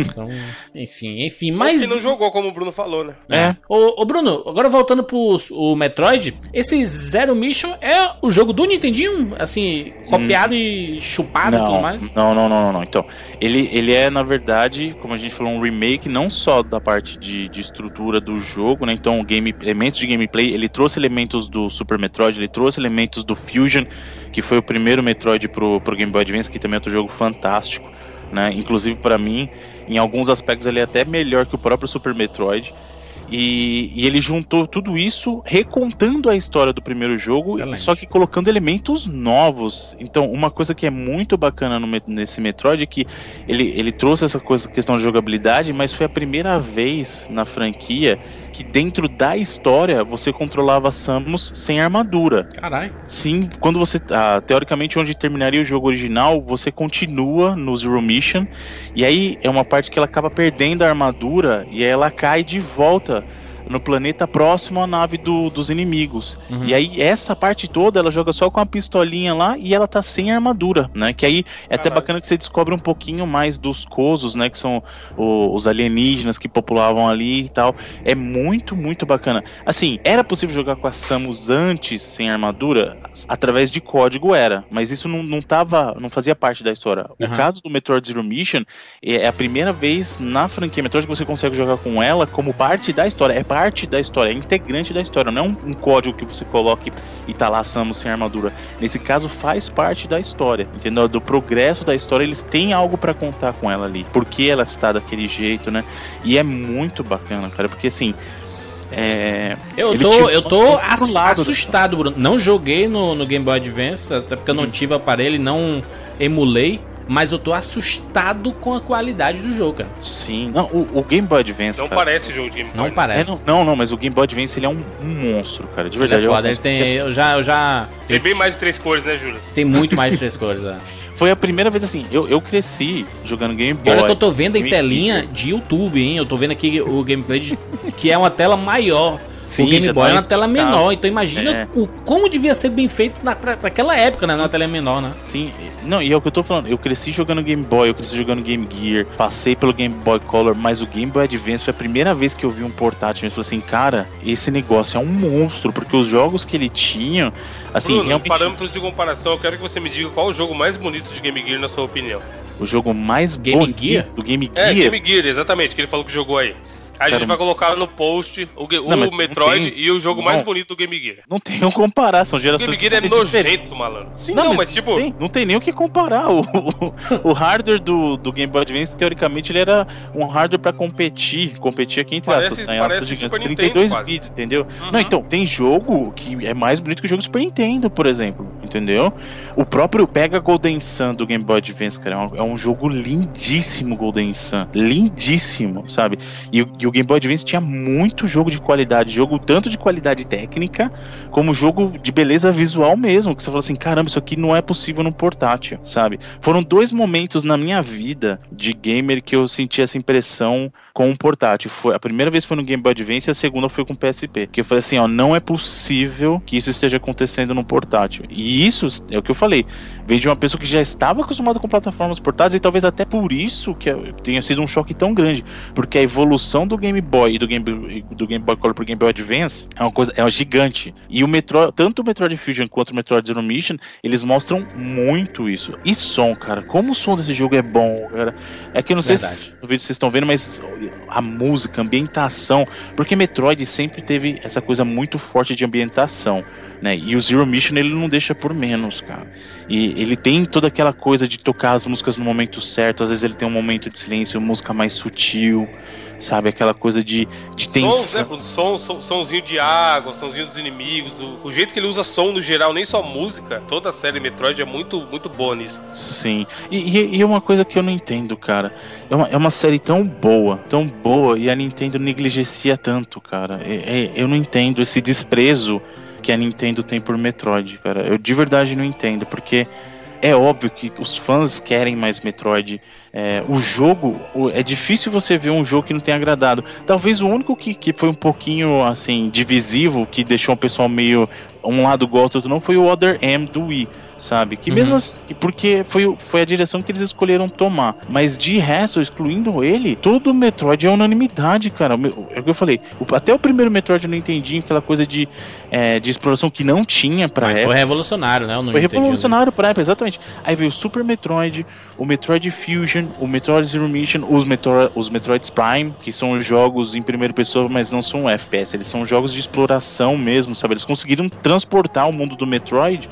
Então, enfim, enfim, mas... Porque não jogou, como o Bruno falou, né? É. Ô, ô Bruno, agora voltando pro o Metroid, esse Zero Mission é o jogo do Nintendinho, assim, copiado hum. e chupado não, e tudo mais? Não, não, não, não, Então, ele, ele é, na verdade, como a gente falou, um remake não só da parte de, de estrutura do jogo, né? Então, game, elementos de gameplay, ele trouxe elementos do Super Metroid, ele trouxe elementos do Fusion, que foi o primeiro Metroid pro, pro Game Boy Advance, que também é outro jogo fantástico. Né? Inclusive para mim, em alguns aspectos ele é até melhor que o próprio Super Metroid. E, e, ele juntou tudo isso recontando a história do primeiro jogo, Excelente. só que colocando elementos novos. Então, uma coisa que é muito bacana no, nesse Metroid é que ele, ele trouxe essa coisa, questão de jogabilidade, mas foi a primeira vez na franquia que dentro da história você controlava Samus sem armadura. Caralho. Sim, quando você. Ah, teoricamente, onde terminaria o jogo original, você continua no Zero Mission. E aí é uma parte que ela acaba perdendo a armadura e aí ela cai de volta no planeta próximo à nave do, dos inimigos. Uhum. E aí, essa parte toda, ela joga só com a pistolinha lá e ela tá sem armadura, né? Que aí é até bacana que você descobre um pouquinho mais dos Cosos, né? Que são o, os alienígenas que populavam ali e tal. É muito, muito bacana. Assim, era possível jogar com a Samus antes sem armadura? Através de código era, mas isso não, não tava, não fazia parte da história. Uhum. O caso do Metroid Zero Mission é a primeira vez na franquia Metroid que você consegue jogar com ela como parte da história. É parte da história, é integrante da história, não é um, um código que você coloque e tá lá Samus sem armadura. Nesse caso, faz parte da história, entendeu? Do progresso da história, eles têm algo para contar com ela ali. Por que ela está daquele jeito, né? E é muito bacana, cara, porque assim. É, eu tô, eu tô assustado, Bruno. Não joguei no, no Game Boy Advance, até porque eu não uhum. tive aparelho e não emulei mas eu tô assustado com a qualidade do jogo, cara. Sim, não, o, o Game Boy Advance. Não cara, parece jogo de Game Boy. Não parece. É, não, não, não, mas o Game Boy Advance ele é um, um monstro, cara, de verdade. Ele é foda, ele tem. Eu já. Eu já tem eu, bem mais de três cores, né, Júlio? Tem muito mais de três cores, é. Foi a primeira vez assim, eu, eu cresci jogando Game Boy. E olha que eu tô vendo em telinha de YouTube, hein? Eu tô vendo aqui o gameplay de, que é uma tela maior. Sim, o Game Boy é uma tela menor, então imagina é. o, como devia ser bem feito na, pra, pra aquela época, né? Na tela menor, né? Sim, não, e é o que eu tô falando. Eu cresci jogando Game Boy, eu cresci jogando Game Gear, passei pelo Game Boy Color, mas o Game Boy Advance foi a primeira vez que eu vi um portátil. Eu falei assim, cara, esse negócio é um monstro, porque os jogos que ele tinha, assim, Bruno, realmente. parâmetros de comparação, eu quero que você me diga qual o jogo mais bonito de Game Gear, na sua opinião. O jogo mais Game Gear? do Game é, Gear? É, Game Gear, exatamente, que ele falou que jogou aí. A gente vai colocar no post o, não, o Metroid tem... e o jogo não, mais bonito do Game Gear. Não tem como comparar, são gerações O Game Gear é nojento, malandro. Sim, não, não mas, mas, tipo... Tem, não tem nem o que comparar. O, o, o hardware do, do Game Boy Advance, teoricamente, ele era um hardware pra competir. Competir aqui entre parece, aspas, né? Parece gigantes, 32 Nintendo, bits, entendeu? Uhum. Não, então, tem jogo que é mais bonito que o jogo Super Nintendo, por exemplo, entendeu? O próprio Pega Golden Sun do Game Boy Advance, cara, é um, é um jogo lindíssimo, Golden Sun. Lindíssimo, sabe? E, e o Game Boy Advance tinha muito jogo de qualidade, jogo tanto de qualidade técnica, como jogo de beleza visual mesmo, que você fala assim, caramba, isso aqui não é possível no portátil, sabe? Foram dois momentos na minha vida de gamer que eu senti essa impressão com um portátil. Foi, a primeira vez foi no Game Boy Advance e a segunda foi com o PSP. Que eu falei assim, ó, não é possível que isso esteja acontecendo no portátil. E isso é o que eu falei, vem de uma pessoa que já estava acostumada com plataformas portáteis e talvez até por isso que tenha sido um choque tão grande, porque a evolução do Game Boy e do Game, do Game Boy Color pro Game Boy Advance é uma coisa, é uma gigante. E o Metroid, tanto o Metroid Fusion quanto o Metroid Zero Mission, eles mostram muito isso. E som, cara, como o som desse jogo é bom, cara. É que eu não Verdade. sei se vocês estão vendo, mas a música, a ambientação, porque Metroid sempre teve essa coisa muito forte de ambientação, né? E o Zero Mission ele não deixa por menos, cara. E ele tem toda aquela coisa de tocar as músicas no momento certo, às vezes ele tem um momento de silêncio, música mais sutil sabe? Aquela coisa de, de tensão. Sons, né? Som, som, somzinho de água, somzinho dos inimigos. O, o, jeito que ele usa som no geral, nem só música, toda a série Metroid é muito, muito boa nisso. Sim. E, e, é uma coisa que eu não entendo, cara. É uma, é uma série tão boa, tão boa, e a Nintendo negligencia tanto, cara. É, é, eu não entendo esse desprezo que a Nintendo tem por Metroid, cara. Eu de verdade não entendo, porque é óbvio que os fãs querem mais Metroid. É, o jogo, é difícil você ver um jogo que não tenha agradado. Talvez o único que, que foi um pouquinho assim divisivo, que deixou o pessoal meio um lado gosta, outro não, foi o Other M do Wii, sabe? Que uhum. mesmo assim, porque foi, foi a direção que eles escolheram tomar. Mas de resto, excluindo ele, todo o Metroid é unanimidade, cara. É o que eu falei. até o primeiro Metroid eu não entendi aquela coisa de, é, de exploração que não tinha pra Mas época. Foi revolucionário, né? foi revolucionário pra época, exatamente. Aí veio o Super Metroid, o Metroid Fusion, o Metroid Zero Mission, os, Metro, os Metroids Prime, que são jogos em primeira pessoa, mas não são FPS. Eles são jogos de exploração mesmo, sabe? Eles conseguiram transportar o mundo do Metroid,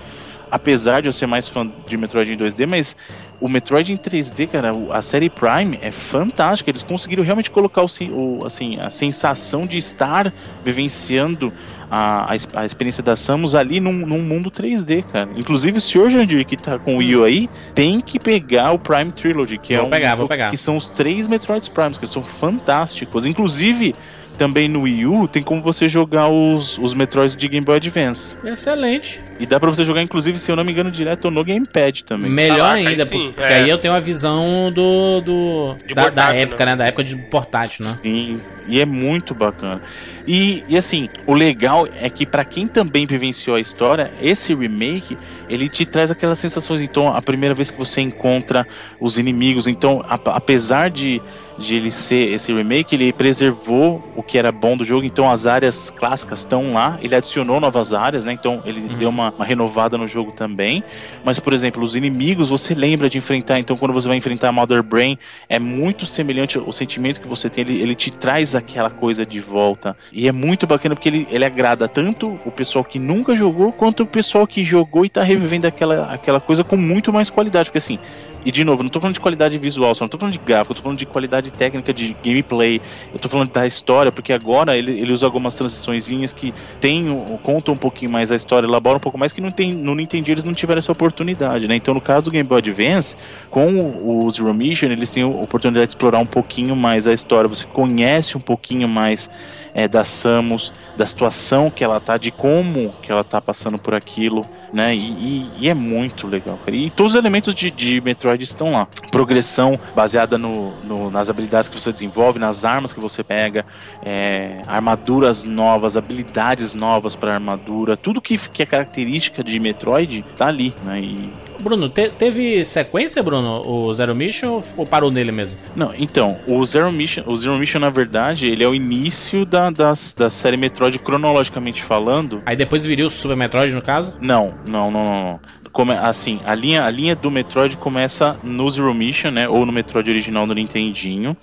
apesar de eu ser mais fã de Metroid em 2D, mas o Metroid em 3D, cara, a série Prime é fantástica. Eles conseguiram realmente colocar o, assim, a sensação de estar vivenciando a, a, experiência da Samus ali num, num, mundo 3D, cara. Inclusive o Sr. Jandir, que tá com o Wii aí, tem que pegar o Prime Trilogy, que vou é um, pegar, vou pegar. que são os três Metroids Primes, que são fantásticos. Inclusive, também no Wii U tem como você jogar os, os Metroids de Game Boy Advance. Excelente. E dá pra você jogar, inclusive, se eu não me engano, direto no Gamepad também. Melhor ah, ainda, sim, porque é. aí eu tenho a visão do. do da, portátil, da, época, né? né? Da época de portátil, né? Sim, e é muito bacana. E, e assim, o legal é que para quem também vivenciou a história, esse remake, ele te traz aquelas sensações. Então, a primeira vez que você encontra os inimigos, então, a, apesar de de ele ser esse remake, ele preservou o que era bom do jogo, então as áreas clássicas estão lá, ele adicionou novas áreas, né? Então ele uhum. deu uma, uma, renovada no jogo também. Mas, por exemplo, os inimigos você lembra de enfrentar, então quando você vai enfrentar a Mother Brain, é muito semelhante o sentimento que você tem, ele, ele te traz aquela coisa de volta. E é muito bacana porque ele, ele agrada tanto o pessoal que nunca jogou, quanto o pessoal que jogou e tá revivendo aquela, aquela coisa com muito mais qualidade. Porque assim, e de novo, não tô falando de qualidade visual, só não tô falando de gráfico, tô falando de qualidade técnica de gameplay. Eu tô falando da história, porque agora ele, ele usa algumas transições que tem, contam um pouquinho mais a história, elaboram um pouco mais, que não tem, no Nintendo eles não tiveram essa oportunidade, né? Então, no caso do Game Boy Advance, com o Zero Mission, eles têm a oportunidade de explorar um pouquinho mais a história, você conhece um pouquinho mais é, da Samus, da situação que ela tá, de como que ela tá passando por aquilo, né? E, e, e é muito legal, cara. E todos os elementos de, de Metroid estão lá. Progressão baseada no, no, nas habilidades que você desenvolve, nas armas que você pega, é, armaduras novas, habilidades novas para armadura, tudo que, que é característica de Metroid tá ali, né? E Bruno, te, teve sequência, Bruno, o Zero Mission ou parou nele mesmo? Não, então, o Zero Mission, o Zero Mission na verdade, ele é o início da, da, da série Metroid cronologicamente falando. Aí depois viria o Super Metroid, no caso? Não, não, não, não. Como, assim, a linha, a linha do Metroid começa no Zero Mission, né, ou no Metroid original do Nintendinho.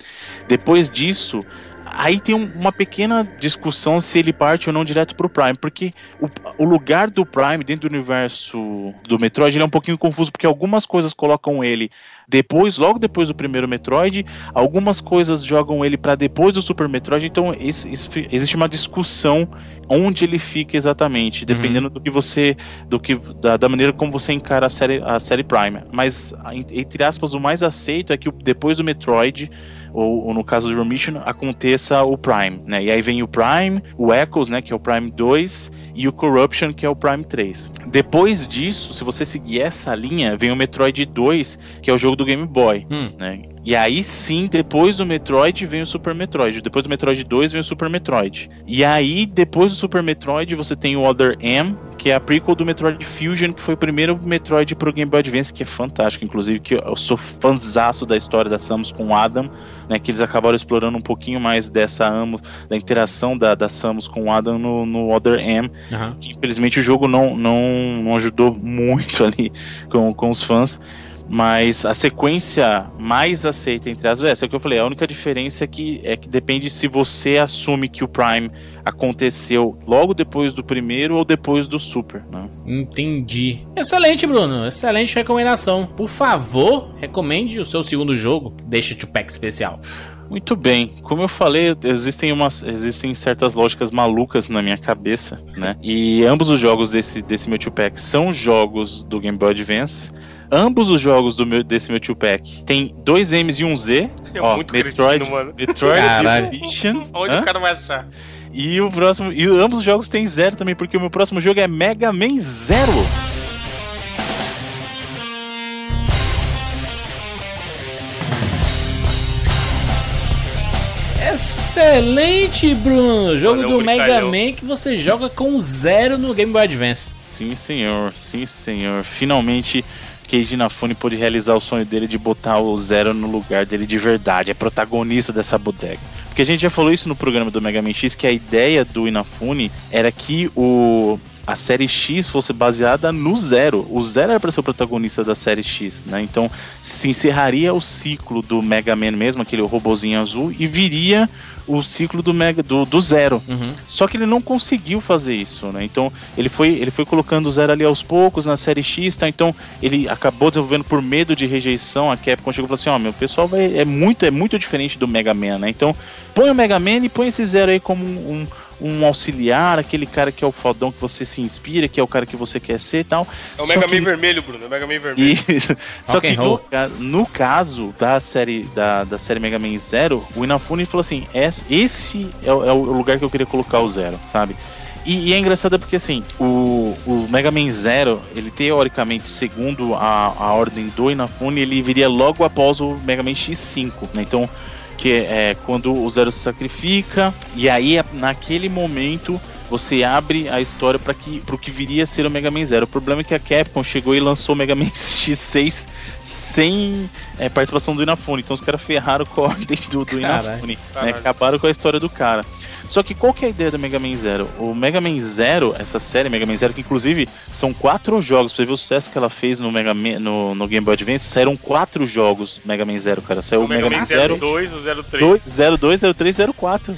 Depois disso, aí tem um, uma pequena discussão se ele parte ou não direto pro Prime, porque o, o, lugar do Prime dentro do universo do Metroid é um pouquinho confuso, porque algumas coisas colocam ele depois, logo depois do primeiro Metroid, algumas coisas jogam ele para depois do Super Metroid, então existe uma discussão onde ele fica exatamente, uhum. dependendo uhum. do que você, do que da, da, maneira como você encara a série, a série Prime. Mas entre aspas, o mais aceito é que depois do Metroid ou, ou, no caso do Remission, aconteça o Prime, né? E aí vem o Prime, o Echoes, né, que é o Prime 2, e o Corruption, que é o Prime 3. Depois disso, se você seguir essa linha, vem o Metroid 2, que é o jogo do Game Boy, hum. né? E aí sim, depois do Metroid vem o Super Metroid. Depois do Metroid 2 vem o Super Metroid. E aí, depois do Super Metroid, você tem o Other M, que é a prequel do Metroid Fusion, que foi o primeiro Metroid pro Game Boy Advance, que é fantástico. Inclusive, que eu sou fãzaço da história da Samus com o Adam, né? Que eles acabaram explorando um pouquinho mais dessa amo, da interação da, da Samus com o Adam no, no Other M. Uhum. Que infelizmente o jogo não, não, não ajudou muito ali com, com os fãs. Mas a sequência mais aceita entre as essa é o que eu falei. A única diferença é que, é que depende se você assume que o Prime aconteceu logo depois do primeiro ou depois do Super. Né? Entendi. Excelente, Bruno. Excelente recomendação. Por favor, recomende o seu segundo jogo. Deixa o pack especial. Muito bem, como eu falei, existem, umas, existem certas lógicas malucas na minha cabeça, né? E ambos os jogos desse, desse meu pack são jogos do Game Boy Advance. Ambos os jogos do meu, desse meu two-pack tem dois M's e um Z. É ó, muito Metroid, cretino, mano. Metroid. Onde Hã? o cara vai achar? E o próximo. E ambos os jogos tem zero também, porque o meu próximo jogo é Mega Man Zero. Excelente, Bruno! Jogo Valeu, do Mega Man que você joga com zero no Game Boy Advance. Sim, senhor. Sim, senhor. Finalmente Keiji Inafune pôde realizar o sonho dele de botar o Zero no lugar dele de verdade, é protagonista dessa bodega. Porque a gente já falou isso no programa do Mega Man X, que a ideia do Inafune era que o a série X fosse baseada no Zero. O Zero era para ser o protagonista da série X, né? Então se encerraria o ciclo do Mega Man mesmo, aquele robozinho azul, e viria o ciclo do Mega do, do Zero. Uhum. Só que ele não conseguiu fazer isso, né? Então ele foi ele foi colocando o Zero ali aos poucos na série X, tá? Então ele acabou desenvolvendo por medo de rejeição. A Capcom chegou e falou assim: ó, oh, meu pessoal vai, é muito é muito diferente do Mega Man, né? Então põe o Mega Man e põe esse Zero aí como um, um um auxiliar, aquele cara que é o fodão que você se inspira, que é o cara que você quer ser e tal. É o Mega Man vermelho, Bruno, é o Mega Man vermelho. Só que no, no, caso da série da, da série Mega Man Zero, o Inafune falou assim: esse é, é o lugar que eu queria colocar o Zero, sabe? E, e, é engraçado porque assim, o, o Mega Man Zero, ele teoricamente, segundo a, a ordem do Inafune, ele viria logo após o Mega Man X5, né? Então que é quando o Zero se sacrifica e aí naquele momento você abre a história para que pro que viria a ser o Mega Man Zero. O problema é que a Capcom chegou e lançou o Mega Man X6 sem é, participação do Inafune. Então os caras ferraram com a ordem do, do Inafune. Né? Acabaram com a história do cara. Só que qual que é a ideia do Mega Man Zero? O Mega Man Zero, essa série Mega Man Zero, que inclusive são quatro jogos, pra você ver o sucesso que ela fez no, Mega Man, no, no Game Boy Advance, saíram quatro jogos Mega Man Zero, cara. Saiu o Mega, Mega Man Zero 2, o 03. 02, 03, 04.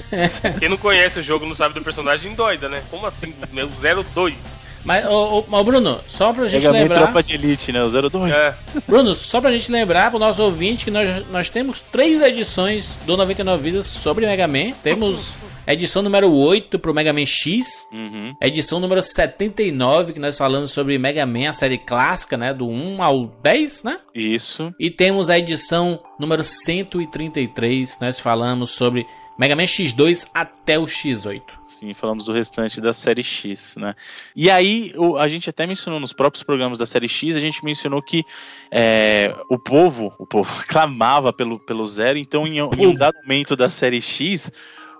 Quem não conhece o jogo não sabe do personagem doida, né? Como assim? Meu 02. Mas, ô, ô, Bruno, só pra gente Mega lembrar. Tropa de Elite, né? O 02. É. Bruno, só pra gente lembrar pro nosso ouvinte que nós, nós temos três edições do 99 Vidas sobre Mega Man. Temos edição número 8 pro Mega Man X. Uhum. Edição número 79, que nós falamos sobre Mega Man, a série clássica, né? Do 1 ao 10, né? Isso. E temos a edição número 133, nós falamos sobre Mega Man X2 até o X8. Sim, falamos do restante da série X, né? E aí, o, a gente até mencionou nos próprios programas da série X, a gente mencionou que é, o povo, o povo clamava pelo, pelo Zero, então em, em um dado momento da série X,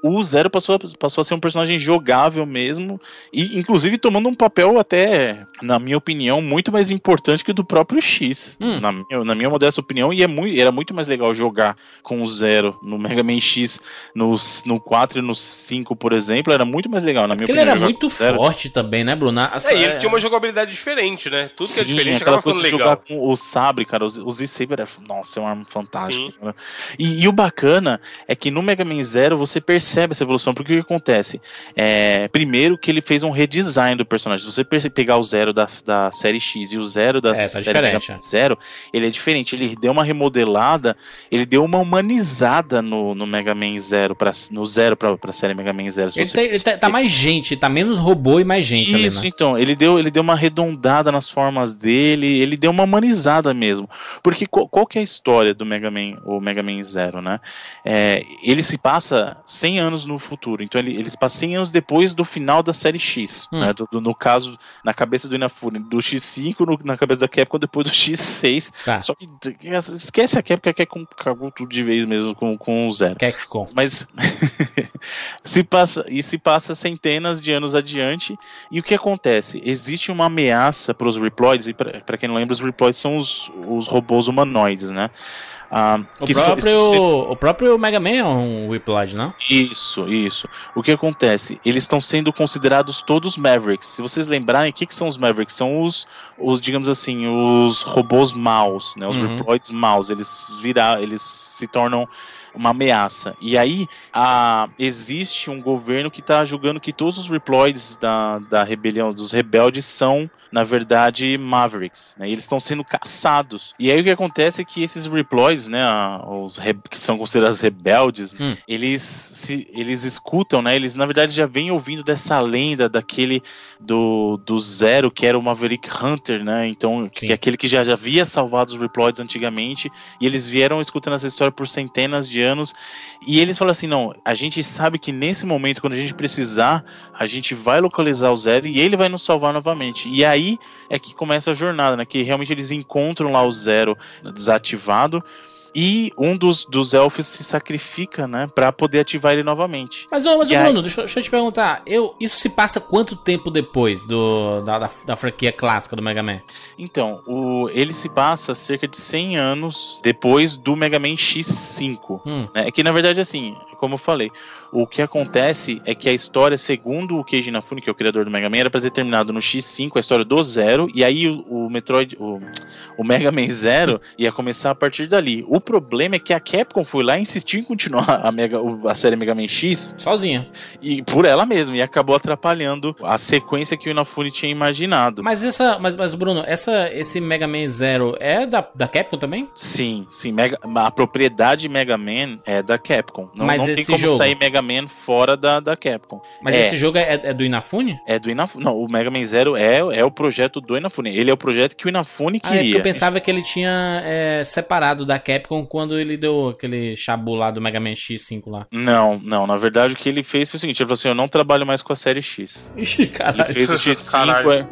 o Zero passou, passou a ser um personagem jogável mesmo, e inclusive tomando um papel até, na minha opinião, muito mais importante que o do próprio X, hum. na, minha, na minha modesta opinião, e é muito, era muito mais legal jogar com o Zero no Mega Man X, no, no 4 e no 5, por exemplo, era muito mais legal, na minha Porque opinião. ele era muito forte também, né, Bruno? Essa, é, e ele tinha uma jogabilidade diferente, né? Tudo Sim, que é diferente acaba ficando legal. jogar com o Sabre, cara, o Z-Saber é, nossa, é uma arma fantástica. E, e o bacana é que no Mega Man Zero você percebe percebe essa evolução, porque o que acontece? É, primeiro que ele fez um redesign do personagem. Se você pegar o Zero da, da série X e o Zero da É, tá série Man Zero, ele é diferente. Ele deu uma remodelada, ele deu uma humanizada no, no Mega Man Zero, pra, no Zero pra, pra série Mega Man Zero. Ele, tá, ele tá- tá mais gente, tá menos robô e mais gente ali, isso, né? então, ele deu, ele deu uma arredondada nas formas dele, ele deu uma humanizada mesmo. Porque qual, qual que é a história do Mega Man, o Mega Man Zero, né? É, ele se passa 100 anos no futuro, então ele, ele se passa 100 anos depois do final da série X, Hum. né? Do, do- no caso, na cabeça do Inafune, do X5, no- na cabeça da Capcom, depois do X6. Tá. Só que esquece a Capcom, que a Capcom cagou tudo de vez mesmo com, com o Zero. Capcom. Mas se passa e se passa centenas de anos adiante e o que acontece? Existe uma ameaça para os Reploids e para quem não lembra os Reploids são os, os robôs humanoides, né? Ah, O próprio, o próprio Mega Man é um Whiplash, não? isso, isso. O que acontece? Eles estão sendo considerados todos Mavericks. Se vocês lembrarem, o que, que são os Mavericks? São os, os, digamos assim, os robôs maus, né? Os Uhum. Reploids maus. Eles virar, eles se tornam uma ameaça. E aí a, existe um governo que está julgando que todos os Reploids da, da rebelião, dos rebeldes, são, na verdade, Mavericks. Né? E eles estão sendo caçados. E aí o que acontece é que esses Reploids, né, os que são considerados rebeldes, Hum. eles, se, eles escutam, né? Eles na verdade já vêm ouvindo dessa lenda daquele do, do Zero, que era o Maverick Hunter, né? Então, Sim. que é aquele que já, já havia salvado os Reploids antigamente, e eles vieram escutando essa história por centenas de anos, e eles falam assim: não, a gente sabe que nesse momento, quando a gente precisar, a gente vai localizar o Zero e ele vai nos salvar novamente. E aí é que começa a jornada, né? Que realmente eles encontram lá o Zero desativado. E um dos, dos elfos se sacrifica, né, Pra poder ativar ele novamente. Mas, ô, mas ô, E aí- Bruno, deixa, eu- deixa eu te perguntar. Eu, isso se passa quanto tempo depois do, da, da, da franquia clássica do Mega Man? Então, o, ele se passa cerca de 100 anos depois do Mega Man X5. Hum. né? É que na verdade, assim, como eu falei, o que acontece é que a história, segundo o Keiji Inafune, que é o criador do Mega Man, era pra ter terminado no X5, a história do Zero, e aí o, o Metroid, o, o Mega Man Zero ia começar a partir dali. O problema é que a Capcom foi lá e insistiu em continuar a, Mega, a série Mega Man X Sozinha. e por ela mesma, e acabou atrapalhando a sequência que o Inafune tinha imaginado. Mas essa. Mas, mas Bruno, essa, esse Mega Man Zero é da, da Capcom também? Sim, sim, Mega, a propriedade Mega Man é da Capcom. Não, Mas não tem como jogo? sair Mega Man fora da, da Capcom. Mas É. esse jogo é, é do Inafune? É do Inafune. Não, o Mega Man Zero é, é o projeto do Inafune. Ele é o projeto que o Inafune Ah, é porque queria. eu pensava que ele tinha é, separado da Capcom quando ele deu aquele chabu lá do Mega Man X5 lá. Não, não. Na verdade, o que ele fez foi o seguinte: ele falou assim: eu não trabalho mais com a série X. Ixi, Ele caralho. fez o X5. Caralho. é-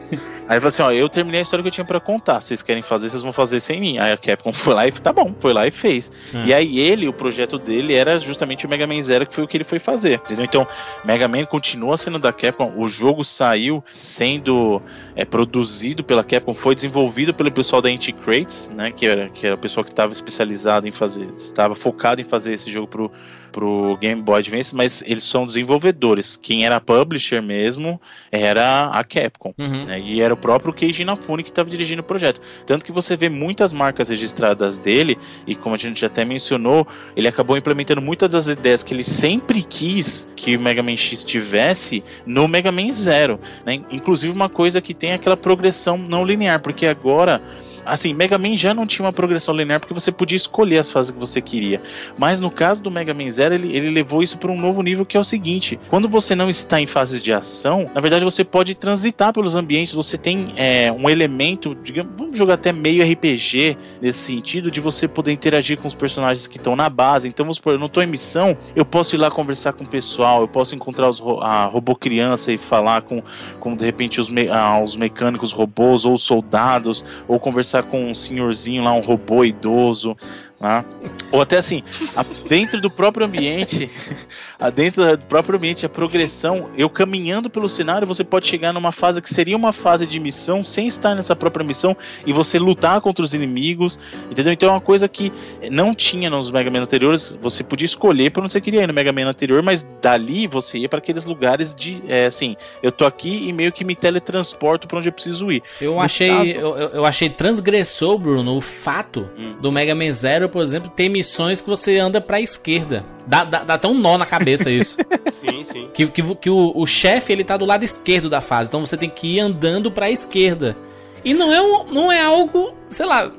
Aí ele falou assim: ó, eu terminei a história que eu tinha pra contar. Vocês querem fazer, vocês vão fazer sem mim. Aí a Capcom foi lá e tá bom, foi lá e fez. Hum. E aí ele, o projeto dele era justamente o Mega Man Zero, que foi o que ele foi fazer. Entendeu? Então, Mega Man continua sendo da Capcom. O jogo saiu sendo é, produzido pela Capcom, foi desenvolvido pelo pessoal da Inti Crates, né? Que era, que era o pessoal que estava especializado em fazer, estava focado em fazer esse jogo pro, pro Game Boy Advance, mas eles são desenvolvedores. Quem era publisher mesmo era a Capcom. Uhum. né, E era o próprio Keiji Inafune que estava dirigindo o projeto. Tanto que você vê muitas marcas registradas dele, e como a gente até mencionou, ele acabou implementando muitas das ideias que ele sempre quis que o Mega Man X tivesse no Mega Man Zero. né? Inclusive uma coisa que tem aquela progressão não linear, porque agora. Assim, Mega Man já não tinha uma progressão linear porque você podia escolher as fases que você queria. Mas no caso do Mega Man Zero, ele, ele levou isso para um novo nível que é o seguinte: quando você não está em fases de ação, na verdade você pode transitar pelos ambientes, você tem é, um elemento, digamos, vamos jogar até meio RPG nesse sentido, de você poder interagir com os personagens que estão na base. Então, vamos supor, eu não estou em missão, eu posso ir lá conversar com o pessoal, eu posso encontrar os, a robô criança e falar com, com de repente os, me- ah, os mecânicos robôs ou os soldados, ou conversar com um senhorzinho lá, um robô idoso. Né? Ou até assim, a- dentro do próprio ambiente, dentro do próprio ambiente, a progressão, eu caminhando pelo cenário, você pode chegar numa fase que seria uma fase de missão, sem estar nessa própria missão, e você lutar contra os inimigos, entendeu? Então é uma coisa que não tinha nos Mega Man anteriores, você podia escolher para onde você queria ir no Mega Man anterior, mas dali você ia para aqueles lugares de, é, assim, eu tô aqui e meio que me teletransporto para onde eu preciso ir. Eu No achei, caso- eu, eu- eu achei transgressor, Bruno, o fato Hum. do Mega Man Zero, por exemplo, ter missões que você anda pra esquerda. Dá, dá, dá até um nó na cabeça isso. sim, sim. Que, que, que o, o chefe, ele tá do lado esquerdo da fase. Então você tem que ir andando pra esquerda. E não é, um, não é algo sei lá,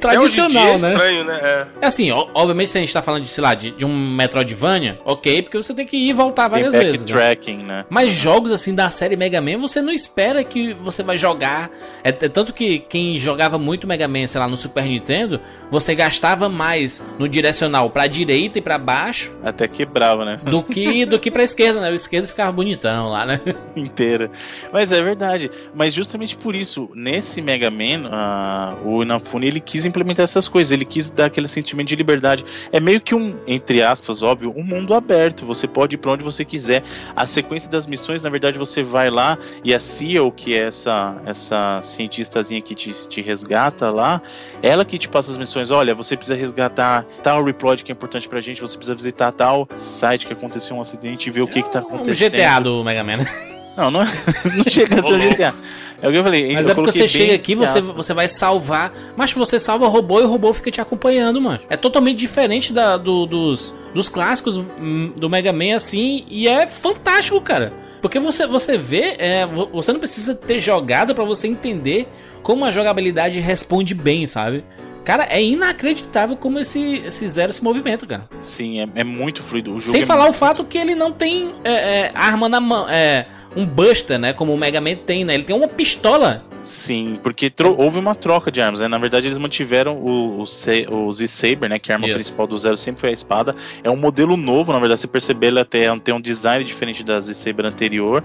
tradicional, é né? Estranho, né? É. é assim, obviamente se a gente tá falando de, sei lá, de, de, um Metroidvania, ok, porque você tem que ir e voltar várias tem vezes. Tracking, né? né? Mas jogos assim da série Mega Man, você não espera que você vai jogar. É, é, tanto que quem jogava muito Mega Man, sei lá, no Super Nintendo, você gastava mais no direcional pra direita e pra baixo. Até quebrava, né? Do que, do que pra esquerda, né? O esquerdo ficava bonitão lá, né? Inteira. Mas é verdade. Mas justamente por isso, nesse Mega Man, uh, o Inafune ele quis implementar essas coisas, ele quis dar aquele sentimento de liberdade. É meio que um, entre aspas, óbvio, um mundo aberto. Você pode ir para onde você quiser. A sequência das missões, na verdade, você vai lá e a Ciel, que é essa essa cientistazinha que te, te resgata lá, ela que te passa as missões. Olha, você precisa resgatar tal report que é importante pra gente, você precisa visitar tal site que aconteceu um acidente e ver o que, que tá acontecendo. Um GTA do Mega Man. Não, não, não chega a ser GTA. É o que eu falei. Mas é porque você chega aqui, você, você vai salvar. Mas você salva o robô e o robô fica te acompanhando, mano. É totalmente diferente da, do, dos, dos clássicos hum, do Mega Man, assim. E é fantástico, cara. Porque você, você vê, é, você não precisa ter jogado para você entender como a jogabilidade responde bem, sabe? Cara, é inacreditável como esse, esse Zero se movimenta, cara. Sim, é, é muito fluido. Sem é falar muito... o fato que ele não tem é, é arma na mão. É, um Buster, né? Como o Mega Man tem, né? Ele tem uma pistola Sim, porque houve uma troca de armas, né? Na verdade, eles mantiveram o, o, o Z-Saber, né? Que é a arma principal do Zero sempre foi a espada. É um modelo novo, na verdade, você percebeu ele até tem um design diferente da Z-Saber anterior.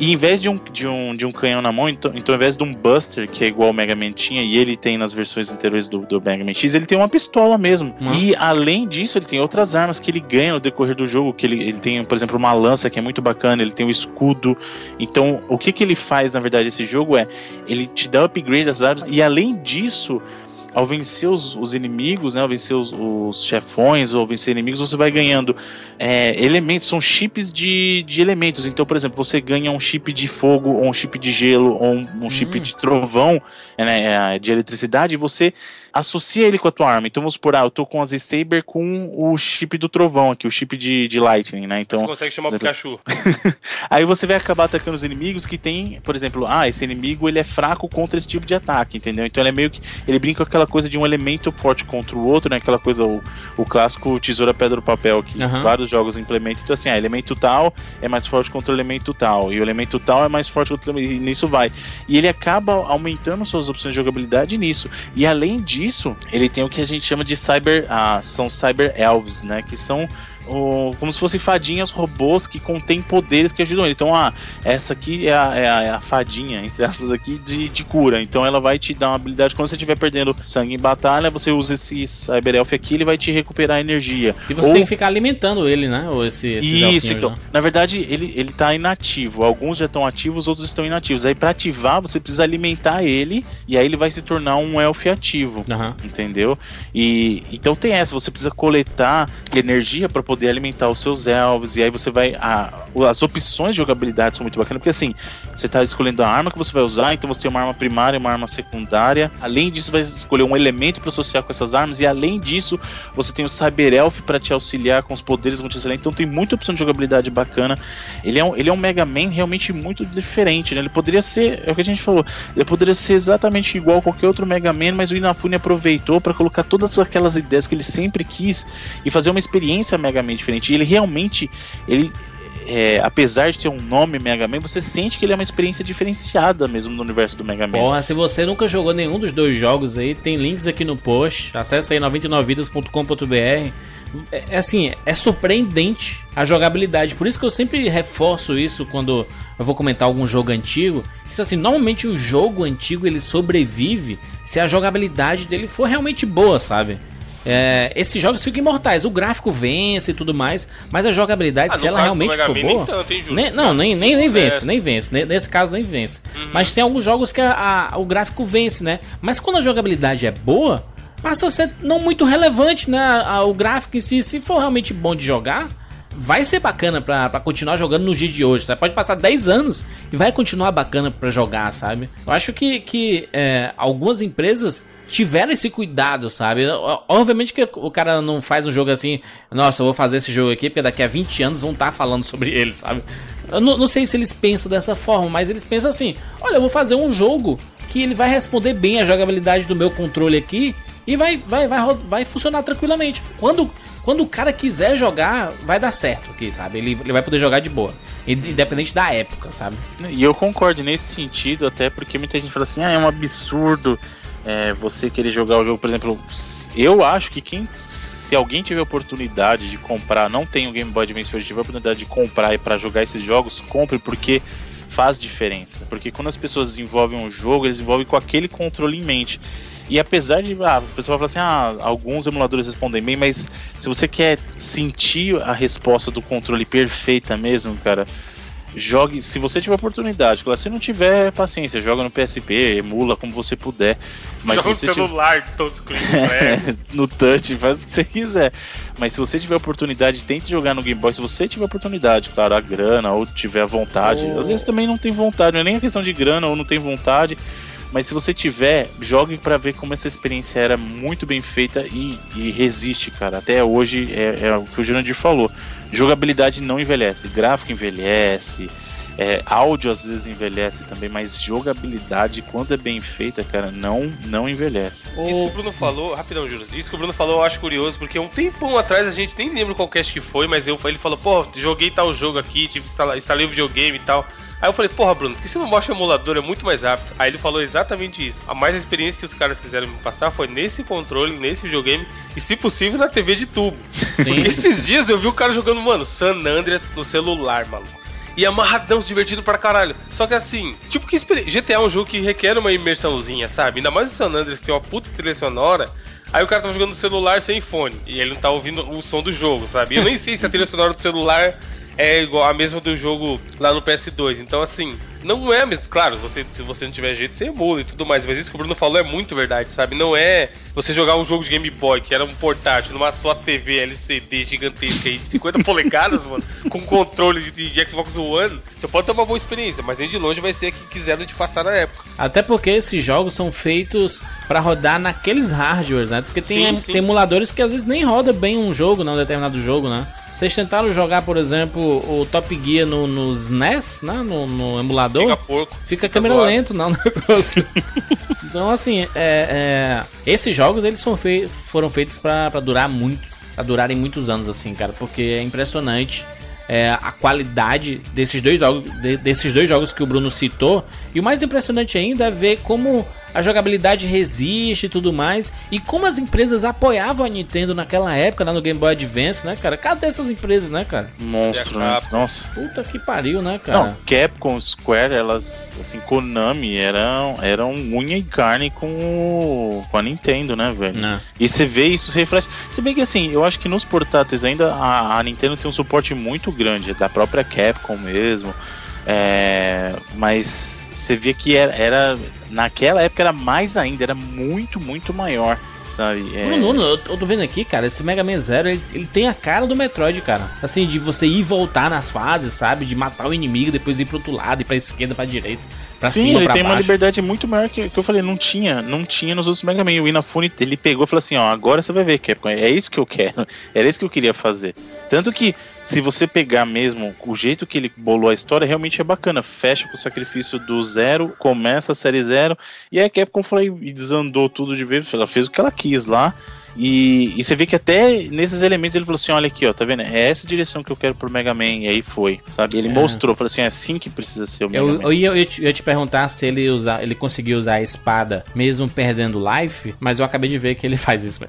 E em vez de um, de um, de um canhão na mão, então, então, ao invés de um Buster, que é igual o Mega Man tinha, e ele tem nas versões anteriores do, do Mega Man X, ele tem uma pistola mesmo. Uhum. E além disso, ele tem outras armas que ele ganha no decorrer do jogo. Que ele, ele tem, por exemplo, uma lança que é muito bacana, ele tem o um escudo. Então, o que, que ele faz, na verdade, esse jogo é ele te dá upgrade das armas e além disso, ao vencer os, os inimigos, né, ao vencer os, os, chefões, ou vencer inimigos, você vai ganhando é, elementos, são chips de, de elementos. Então, por exemplo, você ganha um chip de fogo, ou um chip de gelo, ou um, um chip hum. de trovão, né, de eletricidade, e você associa ele com a tua arma. Então vamos supor, ah, eu tô com a Z-Saber com o chip do trovão aqui, o chip de, de Lightning, né? Então, você consegue chamar o Pikachu. Aí você vai acabar atacando os inimigos que tem, por exemplo, ah, esse inimigo ele é fraco contra esse tipo de ataque, entendeu? Então ele é meio que. Ele brinca com aquela coisa de um elemento forte contra o outro, né? Aquela coisa, o, o clássico tesoura, pedra, papel, que uhum. vários jogos implementam. Então, assim, ah, elemento tal é mais forte contra o elemento tal, e o elemento tal é mais forte contra o elemento. E nisso vai. E ele acaba aumentando suas opções de jogabilidade nisso. E além disso, disso, ele tem o que a gente chama de cyber. Ah, são cyber elves, né? Que são o, como se fossem fadinhas robôs que contêm poderes que ajudam ele. Então, ah, essa aqui é a, é a, é a fadinha, entre aspas, aqui de, de, cura. Então, ela vai te dar uma habilidade. Quando você estiver perdendo sangue em batalha, você usa esse Cyber Elf aqui, ele vai te recuperar energia. E você Ou... tem que ficar alimentando ele, né? Ou esse, Isso, então. Né? Na verdade, ele, ele tá inativo. Alguns já estão ativos, outros estão inativos. Aí, para ativar, você precisa alimentar ele, e aí ele vai se tornar um elf ativo. Uhum. Entendeu? E então tem essa, você precisa coletar energia para poder poder alimentar os seus elves, e aí você vai. A, as opções de jogabilidade são muito bacanas, porque assim, você está escolhendo a arma que você vai usar, então você tem uma arma primária uma arma secundária. Além disso, vai escolher um elemento para associar com essas armas, e além disso, você tem o Cyber Elf para te auxiliar com os poderes multicelentes. Então tem muita opção de jogabilidade bacana. Ele é um, ele é um Mega Man realmente muito diferente, né? Ele poderia ser, é o que a gente falou, ele poderia ser exatamente igual a qualquer outro Mega Man, mas o Inafune aproveitou para colocar todas aquelas ideias que ele sempre quis e fazer uma experiência Mega Diferente. Ele realmente, ele é, apesar de ter um nome Mega Man, você sente que ele é uma experiência diferenciada mesmo no universo do Mega Man. Porra, se você nunca jogou nenhum dos dois jogos aí, tem links aqui no post. Acesse aí 99vidas.com.br. É, é assim, é surpreendente a jogabilidade. Por isso que eu sempre reforço isso quando eu vou comentar algum jogo antigo. Isso assim, normalmente o jogo antigo ele sobrevive se a jogabilidade dele for realmente boa, sabe? É, esses jogos ficam imortais. O gráfico vence e tudo mais, mas a jogabilidade, ah, se ela realmente for boa. Tanto, hein, nem, não, nem, nem, nem vence, nem vence. Nesse caso, nem vence. Uhum. Mas tem alguns jogos que a, a, o gráfico vence, né? Mas quando a jogabilidade é boa, passa a ser não muito relevante, né? A, o gráfico em si, se for realmente bom de jogar, vai ser bacana pra, pra continuar jogando no dia de hoje. Sabe? Pode passar 10 anos e vai continuar bacana pra jogar, sabe? Eu acho que, que é, algumas empresas tiveram esse cuidado, sabe? Obviamente que o cara não faz um jogo assim, nossa, eu vou fazer esse jogo aqui porque daqui a 20 anos vão estar tá falando sobre ele, sabe? Eu não, sei se eles pensam dessa forma, mas eles pensam assim: olha, eu vou fazer um jogo que ele vai responder bem a jogabilidade do meu controle aqui e vai, vai, vai, vai funcionar tranquilamente. Quando, quando o cara quiser jogar, vai dar certo aqui, sabe? Ele, ele vai poder jogar de boa. Independente da época, sabe? E eu concordo nesse sentido, até porque muita gente fala assim, ah, é um absurdo é, você querer jogar o jogo, por exemplo. Eu acho que quem. Se alguém tiver oportunidade de comprar, não tem o Game Boy Advance hoje, tiver oportunidade de comprar e para jogar esses jogos, compre, porque faz diferença. Porque quando as pessoas desenvolvem um jogo, eles desenvolvem com aquele controle em mente. E apesar de. Ah, o pessoal fala assim: ah, alguns emuladores respondem bem, mas se você quer sentir a resposta do controle perfeita mesmo, cara, jogue. Se você tiver oportunidade, claro, se não tiver paciência, joga no PSP, emula como você puder. Mas joga no celular, tiver... todo é, No touch, faz o que você quiser. Mas se você tiver oportunidade, tente jogar no Game Boy. Se você tiver oportunidade, claro, a grana, ou tiver vontade. Oh. Às vezes também não tem vontade, não é nem a questão de grana ou não tem vontade mas se você tiver, jogue para ver como essa experiência era muito bem feita e, e resiste, cara. Até hoje é, é, o que o Jurandir falou. Jogabilidade não envelhece, gráfico envelhece, é, áudio às vezes envelhece também, mas jogabilidade, quando é bem feita, cara, não, não envelhece. Isso que o Bruno falou, rapidão, Júlio. Isso que o Bruno falou eu acho curioso, porque um tempão atrás a gente nem lembra qual cast que foi, mas eu, ele falou, pô, joguei tal jogo aqui, tive instalei o videogame e tal. Aí eu falei, porra, Bruno, por que você não mostra o emulador? É muito mais rápido. Aí ele falou exatamente isso. A mais experiência que os caras quiseram me passar foi nesse controle, nesse videogame e, se possível, na TV de tubo. Esses dias eu vi o cara jogando, mano, San Andreas no celular, maluco. E amarradão, se divertindo pra caralho. Só que assim, tipo que GTA é um jogo que requer uma imersãozinha, sabe? Ainda mais o San Andreas que tem uma puta trilha sonora. Aí o cara tava jogando no celular sem fone. E ele não tá ouvindo o som do jogo, sabe? Eu nem sei se a trilha sonora do celular é igual a mesma do jogo lá no PS2. Então, assim, não é mesmo. Claro, você, se você não tiver jeito, você emula e tudo mais. Mas isso que o Bruno falou é muito verdade, sabe? Não é você jogar um jogo de Game Boy, que era um portátil, numa sua TV LCD gigantesca aí de 50 polegadas, mano, com controle de, de, Xbox One. Você pode ter uma boa experiência, mas nem de longe vai ser a que quiseram te passar na época. Até porque esses jogos são feitos para rodar naqueles hardwares, né? Porque tem, sim, sim. tem emuladores que às vezes nem roda bem um jogo, não, um determinado jogo, né? Vocês tentaram jogar, por exemplo, o Top Gear no, no SNES, né? No, no emulador? Fica porco. Fica, fica câmera doado. lento, não, negócio. então, assim, é, é, esses jogos eles foram, fei foram feitos para durar muito, para durarem muitos anos, assim, cara, porque é impressionante é, a qualidade desses dois, jogos, de, desses dois jogos que o Bruno citou. E o mais impressionante ainda é ver como a jogabilidade resiste e tudo mais. E como as empresas apoiavam a Nintendo naquela época, lá no Game Boy Advance, né, cara? Cadê essas empresas, né, cara? Monstro, né? Nossa. Puta que pariu, né, cara? Não, Capcom, Square, elas, assim, Konami eram, eram unha e carne com, o, com a Nintendo, né, velho? Não. E você vê isso reflete. Se bem que, assim, eu acho que nos portáteis ainda a, a Nintendo tem um suporte muito grande, da própria Capcom mesmo. É, mas você via que era, era, naquela época era mais ainda, era muito, muito maior, sabe? É... Eu tô vendo aqui, cara, esse Mega Man Zero, ele, ele, tem a cara do Metroid, cara. Assim, de você ir e voltar nas fases, sabe? De matar o inimigo, depois ir pro outro lado, ir pra esquerda, pra direita. Pra Sim, cima, ele tem baixo. uma liberdade muito maior que, que eu falei, não tinha, não tinha nos outros Mega Man. O Inafune, ele pegou e falou assim, ó, agora você vai ver, Capcom, é isso que eu quero, era isso que eu queria fazer. Tanto que, se você pegar mesmo o jeito que ele bolou a história, realmente é bacana. Fecha com o sacrifício do zero, começa a série zero, e aí a Capcom foi e desandou tudo de vez, ela fez o que ela quis lá, e, e, você vê que até nesses elementos ele falou assim: olha aqui, ó, tá vendo? É essa direção que eu quero pro Mega Man. E aí foi, sabe? Ele é. mostrou, falou assim: é assim que precisa ser o Mega eu, Man. Eu ia, eu, ia te, eu ia te perguntar se ele, usa, ele conseguiu usar a espada mesmo perdendo life, mas eu acabei de ver que ele faz isso.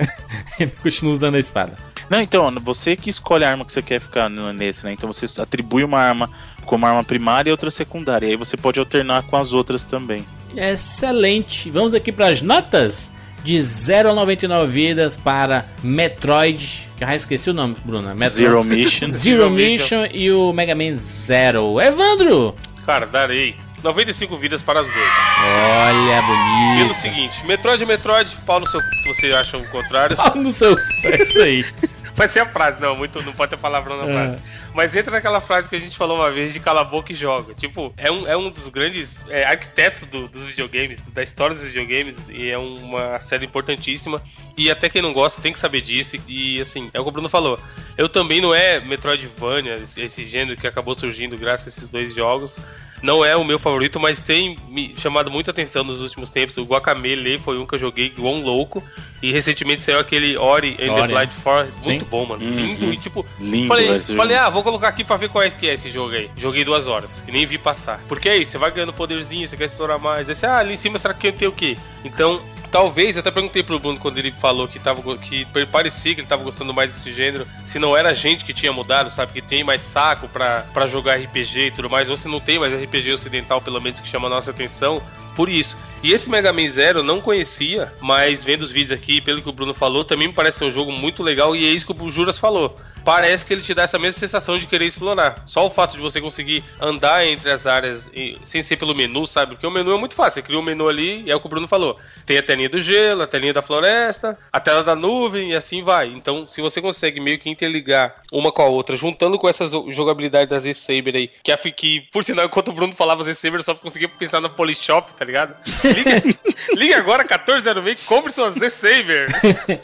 ele continua usando a espada. Não, então, você que escolhe a arma que você quer ficar nesse, né? Então você atribui uma arma como arma primária e outra secundária. E aí você pode alternar com as outras também. Excelente. Vamos aqui para as notas de 0 a 99 vidas para Metroid. Já esqueci o nome, Bruno. Metroid. Zero Mission. Zero Mission e o Mega Man Zero. Evandro! Cara, darei 95 vidas para as duas. Olha, bonito. Pelo seguinte, Metroid é Metroid, pau no seu se você acha o contrário. Pau no seu é isso aí. Vai ser a frase, não, muito, não pode ter palavrão na é. Mas entra naquela frase que a gente falou uma vez de cala a boca e joga. Tipo, é um, é um dos grandes é, arquitetos do, dos videogames, da história dos videogames, e é uma série importantíssima. E até quem não gosta tem que saber disso. E assim, é o que o Bruno falou. Eu também não é Metroidvania, esse gênero que acabou surgindo graças a esses dois jogos. Não é o meu favorito, mas tem me chamado muita atenção nos últimos tempos. O Guacamele foi um que eu joguei igual um louco. E recentemente saiu aquele Ori and the Blind Forest. Muito Sim. bom, mano. Uhum. Lindo. E tipo, Lindo, falei, falei ah, vou colocar aqui pra ver qual é que é esse jogo aí. Joguei duas horas e nem vi passar. Porque é isso, você vai ganhando poderzinho, você quer explorar mais. Aí você, ah, ali em cima será que tem o quê? Então, talvez, até perguntei pro Bruno quando ele falou que tava que parecia que ele tava gostando mais desse gênero, se não era a gente que tinha mudado, sabe? Que tem mais saco pra jogar RPG e tudo mais, ou se não tem mais RPG ocidental, pelo menos, que chama a nossa atenção por isso. E esse Mega Man Zero eu não conhecia, mas vendo os vídeos aqui, pelo que o Bruno falou, também me parece ser um jogo muito legal e é isso que o Juras falou parece que ele te dá essa mesma sensação de querer explorar. Só o fato de você conseguir andar entre as áreas e, sem ser pelo menu, sabe? Porque o menu é muito fácil. Você cria um menu ali e é o que o Bruno falou. Tem a telinha do gelo, a telinha da floresta, a tela da nuvem e assim vai. Então, se você consegue meio que interligar uma com a outra, juntando com essa jogabilidade da Z-Saber aí, que, a, que por sinal, enquanto o Bruno falava Z-Saber, só conseguia pensar na Polishop, tá ligado? Liga, liga agora 1406 compre sua Z-Saber.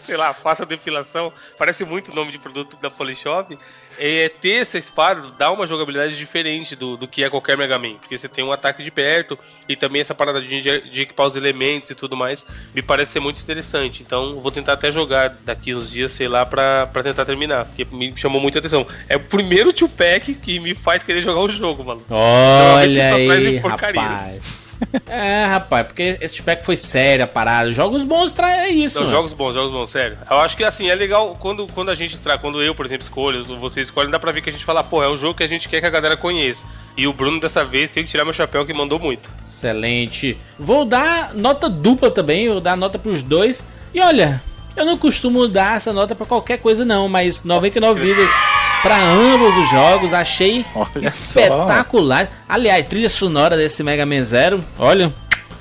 Sei lá, faça a depilação. Parece muito o nome de produto da Polishop Polishop, é ter essa espada dá uma jogabilidade diferente do, do que é qualquer Mega Man. Porque você tem um ataque de perto e também essa parada de, de equipar os elementos e tudo mais. Me parece ser muito interessante. Então vou tentar até jogar daqui uns dias, sei lá, pra, pra tentar terminar. Porque me chamou muita atenção. É o primeiro two-pack que me faz querer jogar o jogo, mano. Olha aí, rapaz. É, rapaz, porque esse pack foi sério a parada. Jogos bons traz isso. Não, jogos bons, jogos bons, sério. Eu acho que assim, é legal quando, quando a gente traz, quando eu, por exemplo, escolho, você escolhe, dá pra ver que a gente fala, pô, é um jogo que a gente quer que a galera conheça. E o Bruno dessa vez tem que tirar meu chapéu que mandou muito. Excelente. Vou dar nota dupla também, vou dar nota pros dois. E olha, eu não costumo dar essa nota para qualquer coisa não, mas 99 vidas para ambos os jogos. Achei olha espetacular. Só. Aliás, trilha sonora desse Mega Man Zero, olha.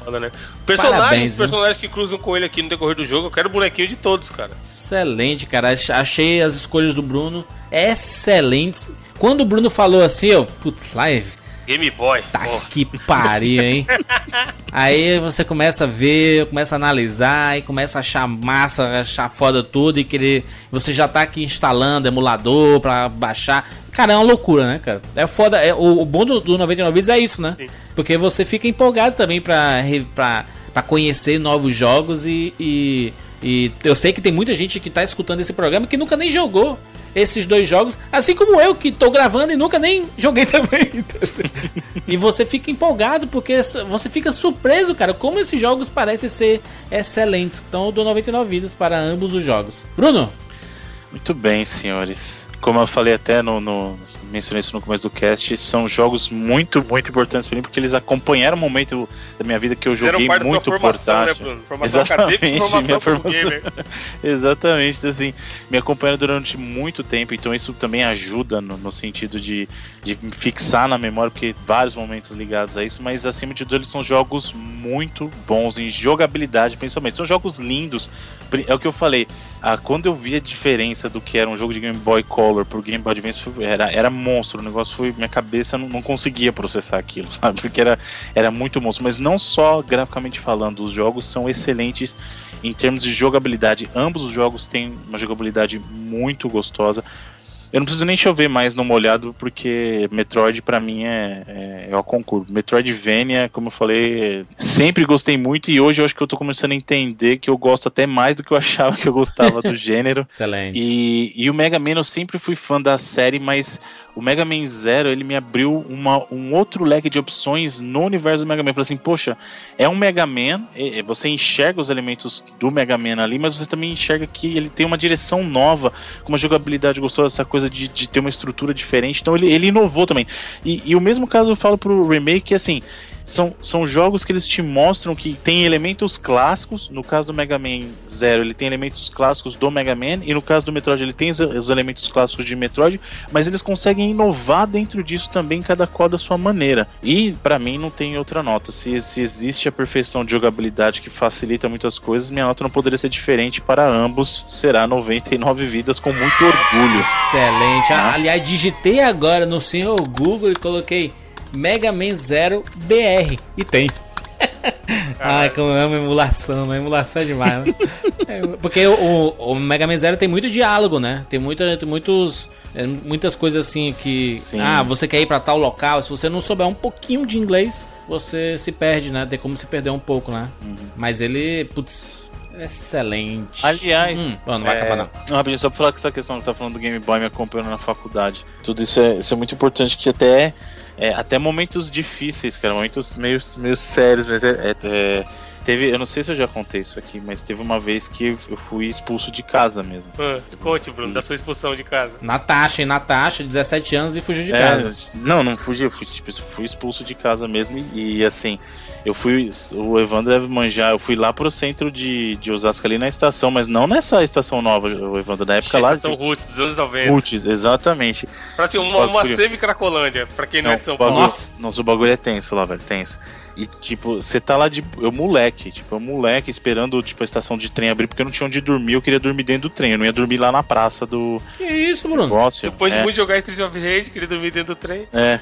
Olha, né? Personagens, Parabéns, personagens que cruzam com ele aqui no decorrer do jogo, eu quero bonequinho de todos, cara. Excelente, cara. Achei as escolhas do Bruno excelentes. Quando o Bruno falou assim, eu, putz, live, Game Boy. Tá porra. que pariu, hein? Aí você começa a ver, começa a analisar e começa a achar massa, achar foda tudo e querer. Você já tá aqui instalando emulador pra baixar. Cara, é uma loucura, né, cara? É foda. É, o, o bom do, do 99 vídeos é isso, né? Sim. Porque você fica empolgado também pra, pra, pra conhecer novos jogos e, e, e eu sei que tem muita gente que tá escutando esse programa que nunca nem jogou esses dois jogos, assim como eu que tô gravando e nunca nem joguei também. e você fica empolgado porque você fica surpreso, cara, como esses jogos parecem ser excelentes. Então eu dou 99 vidas para ambos os jogos. Bruno? Muito bem, senhores como eu falei até no, no, mencionei isso no começo do cast, são jogos muito, muito importantes para mim, porque eles acompanharam o momento da minha vida que eu joguei muito formação, né, portátil. Né, formação Exatamente, formação minha formação. Exatamente, assim, me acompanharam durante muito tempo, então isso também ajuda no, no sentido de, de me fixar na memória, porque vários momentos ligados a isso, mas acima de tudo eles são jogos muito bons em jogabilidade, principalmente. São jogos lindos. É o que eu falei. Ah, quando eu vi a diferença do que era um jogo de Game Boy Color pro Game Boy Advance, era, era monstro. O negócio foi. Minha cabeça não, não conseguia processar aquilo, sabe? Porque era, era muito monstro. Mas não só graficamente falando, os jogos são excelentes em termos de jogabilidade. Ambos os jogos têm uma jogabilidade muito gostosa. Eu não preciso nem chover mais no molhado, porque Metroid para mim é, é, é o concurso. Metroidvania, como eu falei, sempre gostei muito e hoje eu acho que eu tô começando a entender que eu gosto até mais do que eu achava que eu gostava do gênero. Excelente. E, e o Mega Man eu sempre fui fã da série, mas o Mega Man Zero ele me abriu uma, um outro leque de opções no universo do Mega Man. Eu falei assim, poxa, é um Mega Man, você enxerga os elementos do Mega Man ali, mas você também enxerga que ele tem uma direção nova, com uma jogabilidade gostosa, essa coisa de, de ter uma estrutura diferente. Então ele, ele inovou também. E, e o mesmo caso eu falo pro remake, assim, são, são jogos que eles te mostram que tem elementos clássicos. No caso do Mega Man Zero, ele tem elementos clássicos do Mega Man, e no caso do Metroid, ele tem os, os elementos clássicos de Metroid, mas eles conseguem inovar dentro disso também, cada qual da sua maneira. E para mim não tem outra nota. Se, se existe a perfeição de jogabilidade que facilita muitas coisas, minha nota não poderia ser diferente para ambos. Será 99 vidas com muito orgulho. Excelente. Ah, aliás, digitei agora no senhor Google e coloquei Mega Man Zero BR. E tem. Ai, como eu amo emulação, emulação é demais. Né? É, porque o, o, Mega Man Zero tem muito diálogo, né? Tem, muita, tem muitos, é, muitas coisas assim que. Sim. Ah, você quer ir para tal local. Se você não souber um pouquinho de inglês, você se perde, né? Tem como se perder um pouco, né? Uhum. Mas ele, putz, excelente. Aliás, hum, não vai é... acabar não. não. Rapidinho, só pra falar que essa questão que tá falando do Game Boy me acompanhando na faculdade. Tudo isso é, isso é muito importante que até é, até momentos difíceis, cara, momentos meio, meio sérios, mas é, é, é, Teve, eu não sei se eu já contei isso aqui, mas teve uma vez que eu fui expulso de casa mesmo. Ah, conte, Bruno, da sua expulsão de casa. Natasha, hein? Natasha, 17 anos e fugiu de é, casa. Não, não fugi, eu fui, tipo, fui expulso de casa mesmo e, e, assim, eu fui. O Evandro deve manjar, eu fui lá pro centro de, de Osasco ali na estação, mas não nessa estação nova, o Evandro, da época lá. Estação de... Roots, dos anos 90. Roots, exatamente. Praticamente uma, uma semi-cracolândia, pra quem não, não é de São Paulo. Nossa, nossa, o bagulho é tenso lá, velho, tenso. E, tipo, você tá lá de. Eu, moleque, tipo, eu, moleque, esperando, tipo, a estação de trem abrir, porque eu não tinha onde dormir, eu queria dormir dentro do trem. Eu não ia dormir lá na praça do. Que isso, Bruno? Negócio. Depois é. de muito jogar Street of Rage, queria dormir dentro do trem. É.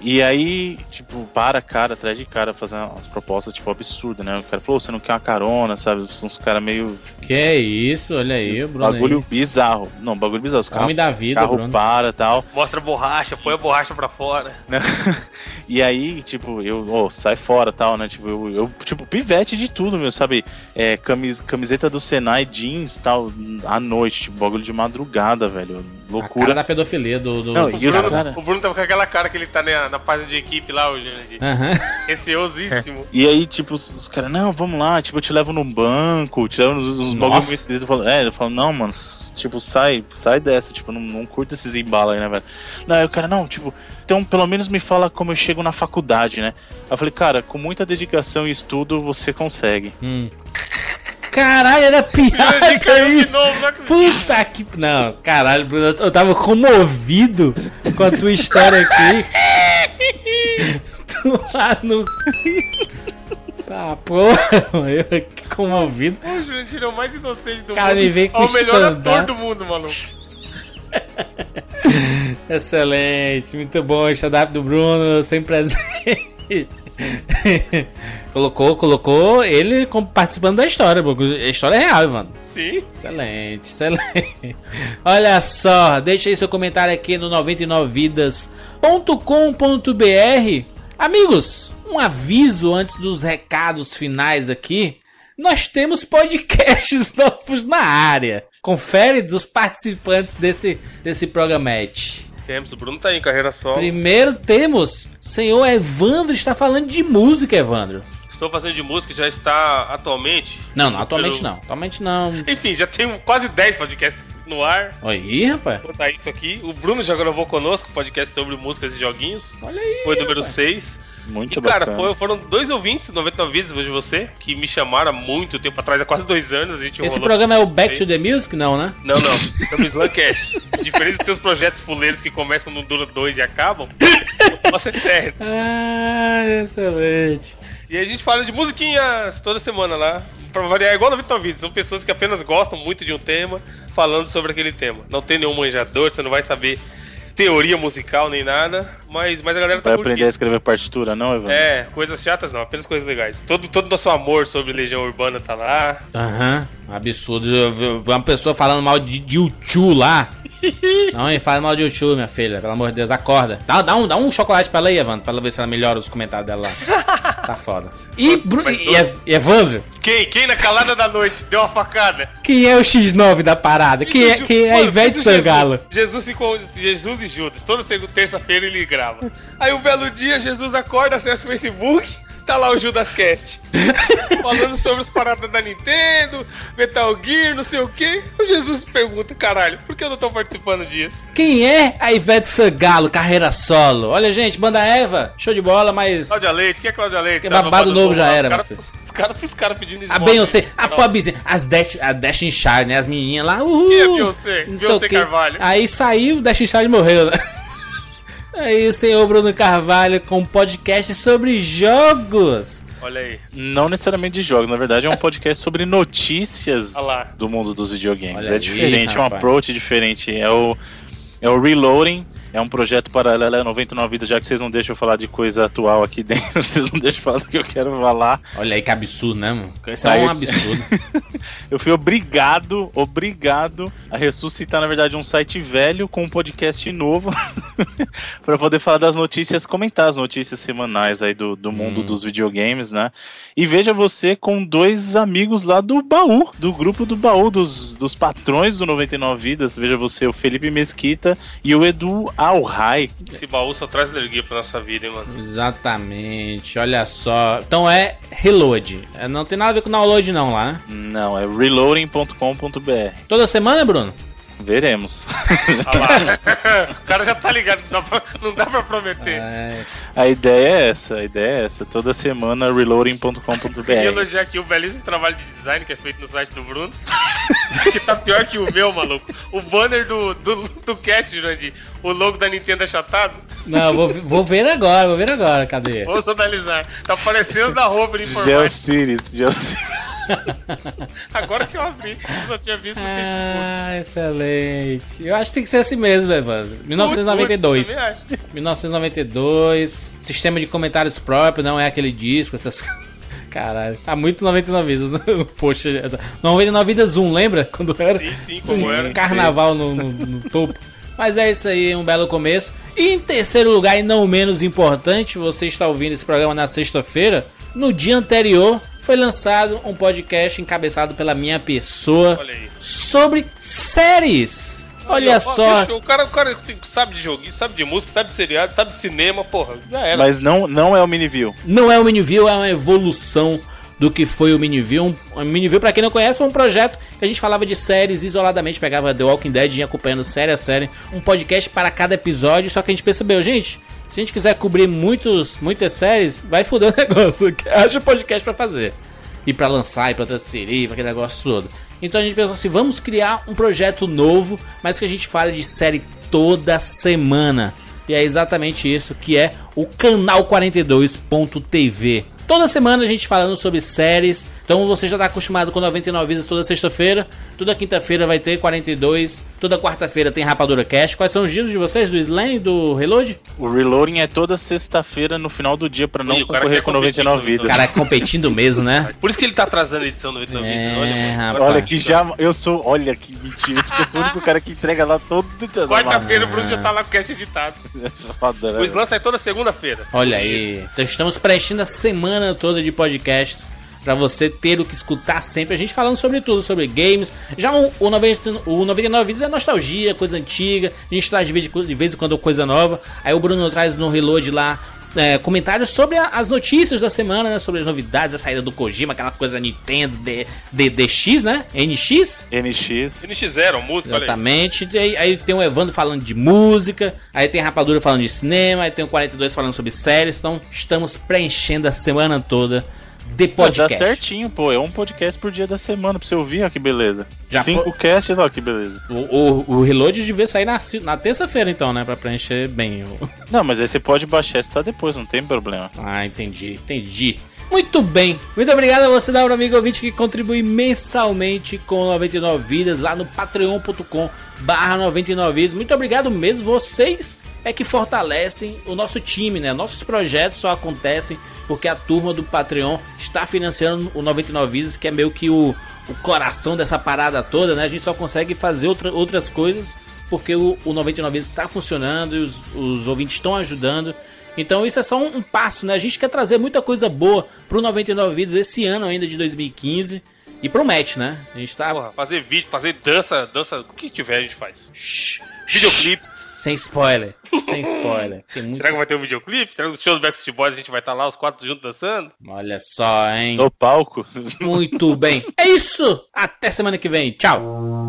E aí, tipo, para cara, atrás de cara, fazendo umas propostas, tipo, absurdas, né? O cara falou, você não quer uma carona, sabe? Uns caras meio. Que é isso, olha aí, Bruno. Bagulho aí. bizarro. Não, bagulho bizarro. Os carros, da vida, carro Bruno. para tal. Mostra a borracha, põe a borracha pra fora. e aí, tipo, eu, oh, sai fora tal, né? Tipo, eu, eu, tipo, pivete de tudo, meu, sabe? É, camis, camiseta do Senai, jeans tal, à noite, tipo, bagulho de madrugada, velho. Loucura. A cara da pedofilia do. do... Não, o, Bruno, cara... o Bruno tá com aquela cara que ele tá na, na página de equipe lá, o Janji. Uhum. Receosíssimo. É. E aí, tipo, os, os caras, não, vamos lá, tipo, eu te levo num banco, te levo nos, nos bagulhos escritos. Eu falo, é, eu falo, não, mano, tipo, sai, sai dessa, tipo, não, não curta esses embalos aí, né, velho? Não, aí o cara, não, tipo, então pelo menos me fala como eu chego na faculdade, né? Aí eu falei, cara, com muita dedicação e estudo você consegue. Hum. Caralho, era piada isso. Novo, Puta que. Não, caralho, Bruno, eu tava comovido com a tua história aqui. lá no. Tá, porra, eu aqui comovido. O tirou mais inocente do Cara, mundo. Me vem com o melhor ator do mundo, maluco. Excelente, muito bom. Stand-up do Bruno, sempre presente. colocou, colocou ele participando da história, a história é real, mano. Sim. Excelente, excelente. Olha só, deixa aí seu comentário aqui no 99vidas.com.br. Amigos, um aviso antes dos recados finais aqui. Nós temos podcasts novos na área. Confere dos participantes desse, desse programete. Temos, o Bruno tá aí em carreira solo. Primeiro temos, senhor Evandro está falando de música, Evandro. Estou fazendo de música, já está atualmente? Não, não, atualmente pelo... não. Atualmente não. Enfim, já tem quase 10 podcasts no ar. Aí, rapaz. Vou botar isso aqui. O Bruno já gravou conosco, podcast sobre músicas e joguinhos. Olha aí. Foi número 6. Muito e, cara, foi, foram dois ouvintes, 99 vídeos de você, que me chamaram há muito tempo atrás, há quase dois anos. A gente Esse programa é o Back to the Music? Não, né? Não, não. É o Slancast. Diferente dos seus projetos fuleiros que começam no Dura 2 e acabam, você é certo. Ah, excelente. E a gente fala de musiquinhas toda semana lá. Pra variar, igual no Vitor Vídeo. São pessoas que apenas gostam muito de um tema, falando sobre aquele tema. Não tem nenhum manjador, você não vai saber teoria musical nem nada, mas, mas a galera tá Vai aprender a escrever partitura, não, Ivan? É, coisas chatas não, apenas coisas legais. Todo, todo nosso amor sobre Legião Urbana tá lá. Aham, uhum, absurdo. Uma pessoa falando mal de, de Uchu lá. Não, e fala mal de Uchu, minha filha, pelo amor de Deus, acorda. Dá, dá, um, dá um chocolate pra ela aí, Evandro, pra ela ver se ela melhora os comentários dela lá. tá foda. E, Bru e, e Evandro? Quem? Quem na calada da noite deu uma facada? Quem é o X9 da parada? Quem é, quem é a Ivete Sangalo? Jesus, Jesus, Jesus e Judas. Toda terça-feira ele grava. Aí um belo dia, Jesus acorda, acessa o Facebook tá lá o Judas Cast. falando sobre as paradas da Nintendo, Metal Gear, não sei o que. O Jesus pergunta, caralho, por que eu não tô participando disso? Quem é a Ivete Sangalo, carreira solo? Olha, gente, banda Eva, show de bola, mas. Cláudia Leite, quem é Cláudia Leite? Que babado novo já era, meu filho. Os caras pedindo isso. A Beyoncé, a pobrezinha, as Dash, a Dash Char, né? As menininhas lá, uhul. Quem é Beyoncé? Beyoncé Carvalho. Aí saiu, Dash Char morreu, né? Aí o senhor Bruno Carvalho com um podcast sobre jogos. Olha aí. Não necessariamente de jogos, na verdade é um podcast sobre notícias do mundo dos videogames. Olha é diferente, é um approach diferente. É o É o Reloading. É um projeto paralelo a 99 vidas, já que vocês não deixam eu falar de coisa atual aqui dentro, vocês não deixam eu falar do que eu quero falar. Olha aí que absurdo, né, mano? Isso é um absurdo. eu fui obrigado, obrigado a ressuscitar, na verdade, um site velho com um podcast novo para poder falar das notícias, comentar as notícias semanais aí do, do mundo hum. dos videogames, né? E veja você com dois amigos lá do baú, do grupo do baú, dos, dos patrões do 99 Vidas. Veja você, o Felipe Mesquita e o Edu Alhai. Esse baú só traz alergia pra nossa vida, hein, mano? Exatamente, olha só. Então é Reload. É, não tem nada a ver com download, não, lá, né? Não, é reloading.com.br. Toda semana, Bruno? Veremos. o cara já tá ligado, não dá pra, não dá pra prometer. É. A ideia é essa, a ideia é essa. Toda semana reloading.com.br. Queria elogiar aqui o belíssimo trabalho de design que é feito no site do Bruno. que tá pior que o meu, maluco. O banner do, do, do cast, Jurandir, o logo da Nintendo achatado. Não, vou, vou ver agora, vou ver agora, cadê? Vamos analisar. Tá parecendo da roupa de informática. Geocities, Geocities. Agora que eu abri, eu só tinha visto no ah, Facebook. excelente. Eu acho que tem que ser assim mesmo, Evandro. 1992. Putz, 1992. Sistema de comentários próprio, não é aquele disco, essas Caralho, tá muito 99 vidas. Né? Poxa, 99 vidas 1, lembra? Quando era? Sim, sim, como um era. Carnaval no, no, no topo. Mas é isso aí, um belo começo. E em terceiro lugar, e não menos importante, você está ouvindo esse programa na sexta-feira. No dia anterior, foi lançado um podcast encabeçado pela minha pessoa sobre séries. Olha Olha só. o, cara, o cara sabe de jogo, sabe de música, sabe de seriado, sabe de cinema, porra, já era. Mas não, não é o Miniview. Não é o Miniview, é uma evolução do que foi o Miniview. Um, o Miniview, pra quem não conhece, é um projeto que a gente falava de séries isoladamente, pegava The Walking Dead e ia acompanhando série a série. Um podcast para cada episódio, só que a gente percebeu, gente, se a gente quiser cobrir muitos, muitas séries, vai foder o negócio. Haja podcast para fazer. E para lançar, e pra transferir, pra aquele negócio todo. Então a gente pensou assim, vamos criar um projeto novo, mas que a gente fale de série toda semana. E é exatamente isso que é o canal 42.tv. Toda semana a gente falando sobre séries. Então você já está acostumado com 99 vidas toda sexta-feira. Toda quinta-feira vai ter 42. Toda quarta-feira tem Rapadura Cash. Quais são os dias de vocês, do Slam e do Reload? O Reloading é toda sexta-feira no final do dia para não concorrer com 99 vidas. O cara é competindo mesmo, né? Por isso que ele tá atrasando a edição 99 é, vidas. Olha, rapaz. olha que já. Eu sou. Olha que mentira. Esse pessoal é o único cara que entrega lá todo. Quarta-feira o Bruno já tá lá com o cast editado. Né? O Slam sai toda segunda-feira. Olha aí. Então estamos preenchendo a semana toda de podcasts para você ter o que escutar sempre. A gente falando sobre tudo, sobre games. Já o, o, 90, o 99 vídeos é nostalgia, coisa antiga. A gente traz de vez, de vez em quando coisa nova. Aí o Bruno traz no Reload lá é, comentários sobre a, as notícias da semana, né? Sobre as novidades, a saída do Kojima, aquela coisa Nintendo D, D, DX, né? NX? NX. NX0, música, Exatamente. Aí, aí, tem o Evandro falando de música, aí tem a Rapadura falando de cinema, aí tem o 42 falando sobre séries. Então estamos preenchendo a semana toda de podcast. Pô, dá certinho, pô. É um podcast por dia da semana pra você ouvir, ó que beleza. Já Cinco pô... casts, ó que beleza. O, o, o reload devia sair na, na terça-feira, então, né? Pra preencher bem. O... Não, mas aí você pode baixar e tá depois, não tem problema. Ah, entendi, entendi. Muito bem, muito obrigado a você, Dauro amigo ouvinte, que contribui mensalmente com 99 Vidas lá no patreon.com barra 99 Vidas. Muito obrigado mesmo, vocês é que fortalecem o nosso time, né? Nossos projetos só acontecem porque a turma do Patreon está financiando o 99 Vidas, que é meio que o, o coração dessa parada toda, né? A gente só consegue fazer outra, outras coisas porque o, o 99 Vidas está funcionando e os, os ouvintes estão ajudando. Então isso é só um, um, passo, né? A gente quer trazer muita coisa boa pro 99 Vidas esse ano ainda de 2015 e promete, né? A gente tá. Porra, fazer vídeo, fazer dança, dança, o que tiver a gente faz. Shhh, Videoclipes. Sem spoiler. Sem spoiler. Muito... Será que vai ter um videoclipe? Será que no show do Backstreet Boys a gente vai estar lá, os quatro juntos dançando? Olha só, hein? No palco. Muito bem. É isso. Até semana que vem. Tchau.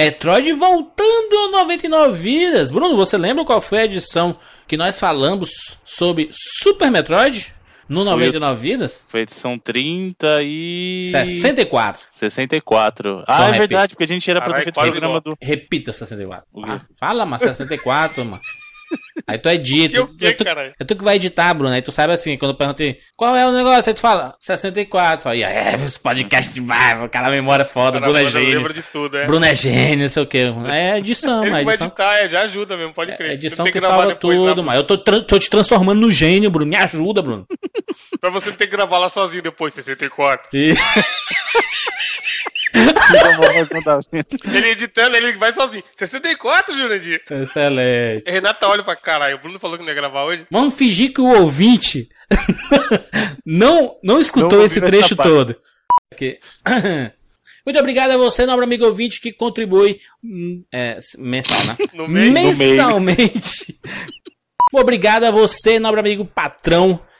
Metroid voltando a 99 vidas. Bruno, você lembra qual foi a edição que nós falamos sobre Super Metroid? No 99 foi, vidas? Foi edição 30 e. 64. 64. Ah, então, é verdade, porque a gente era pra ter feito o programa do. Repita 64. Ah, fala, mas 64, mano. Aí tu edita. Eu, eu, tu, eu tu que vai editar, Bruno. Aí tu sabe assim, quando eu perguntei qual é o negócio, aí tu fala 64. Fala, é, esse podcast vai, o cara memória é foda, Bruno é gênio. De tudo, é. Bruno é gênio, não sei o que. É edição, mas. Vai editar, é, já ajuda mesmo, pode crer. É edição que, que salva tudo, mas eu tô, tô te transformando no gênio, Bruno. Me ajuda, Bruno. pra você não ter que gravar lá sozinho depois, 64. E... ele editando, ele vai sozinho. 64, Jurandir? Excelente. Renata olha pra caralho. O Bruno falou que não ia gravar hoje. Vamos fingir que o ouvinte não, não escutou não esse trecho todo. Okay. Muito obrigado a você, nobre amigo ouvinte, que contribui hum, é, mensal, né? mensalmente. No obrigado a você, nobre amigo patrão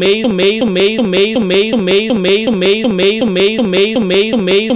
meio, meio, meio, meio, meio, meio, meio, meio, meio, meio, meio, meio, meio,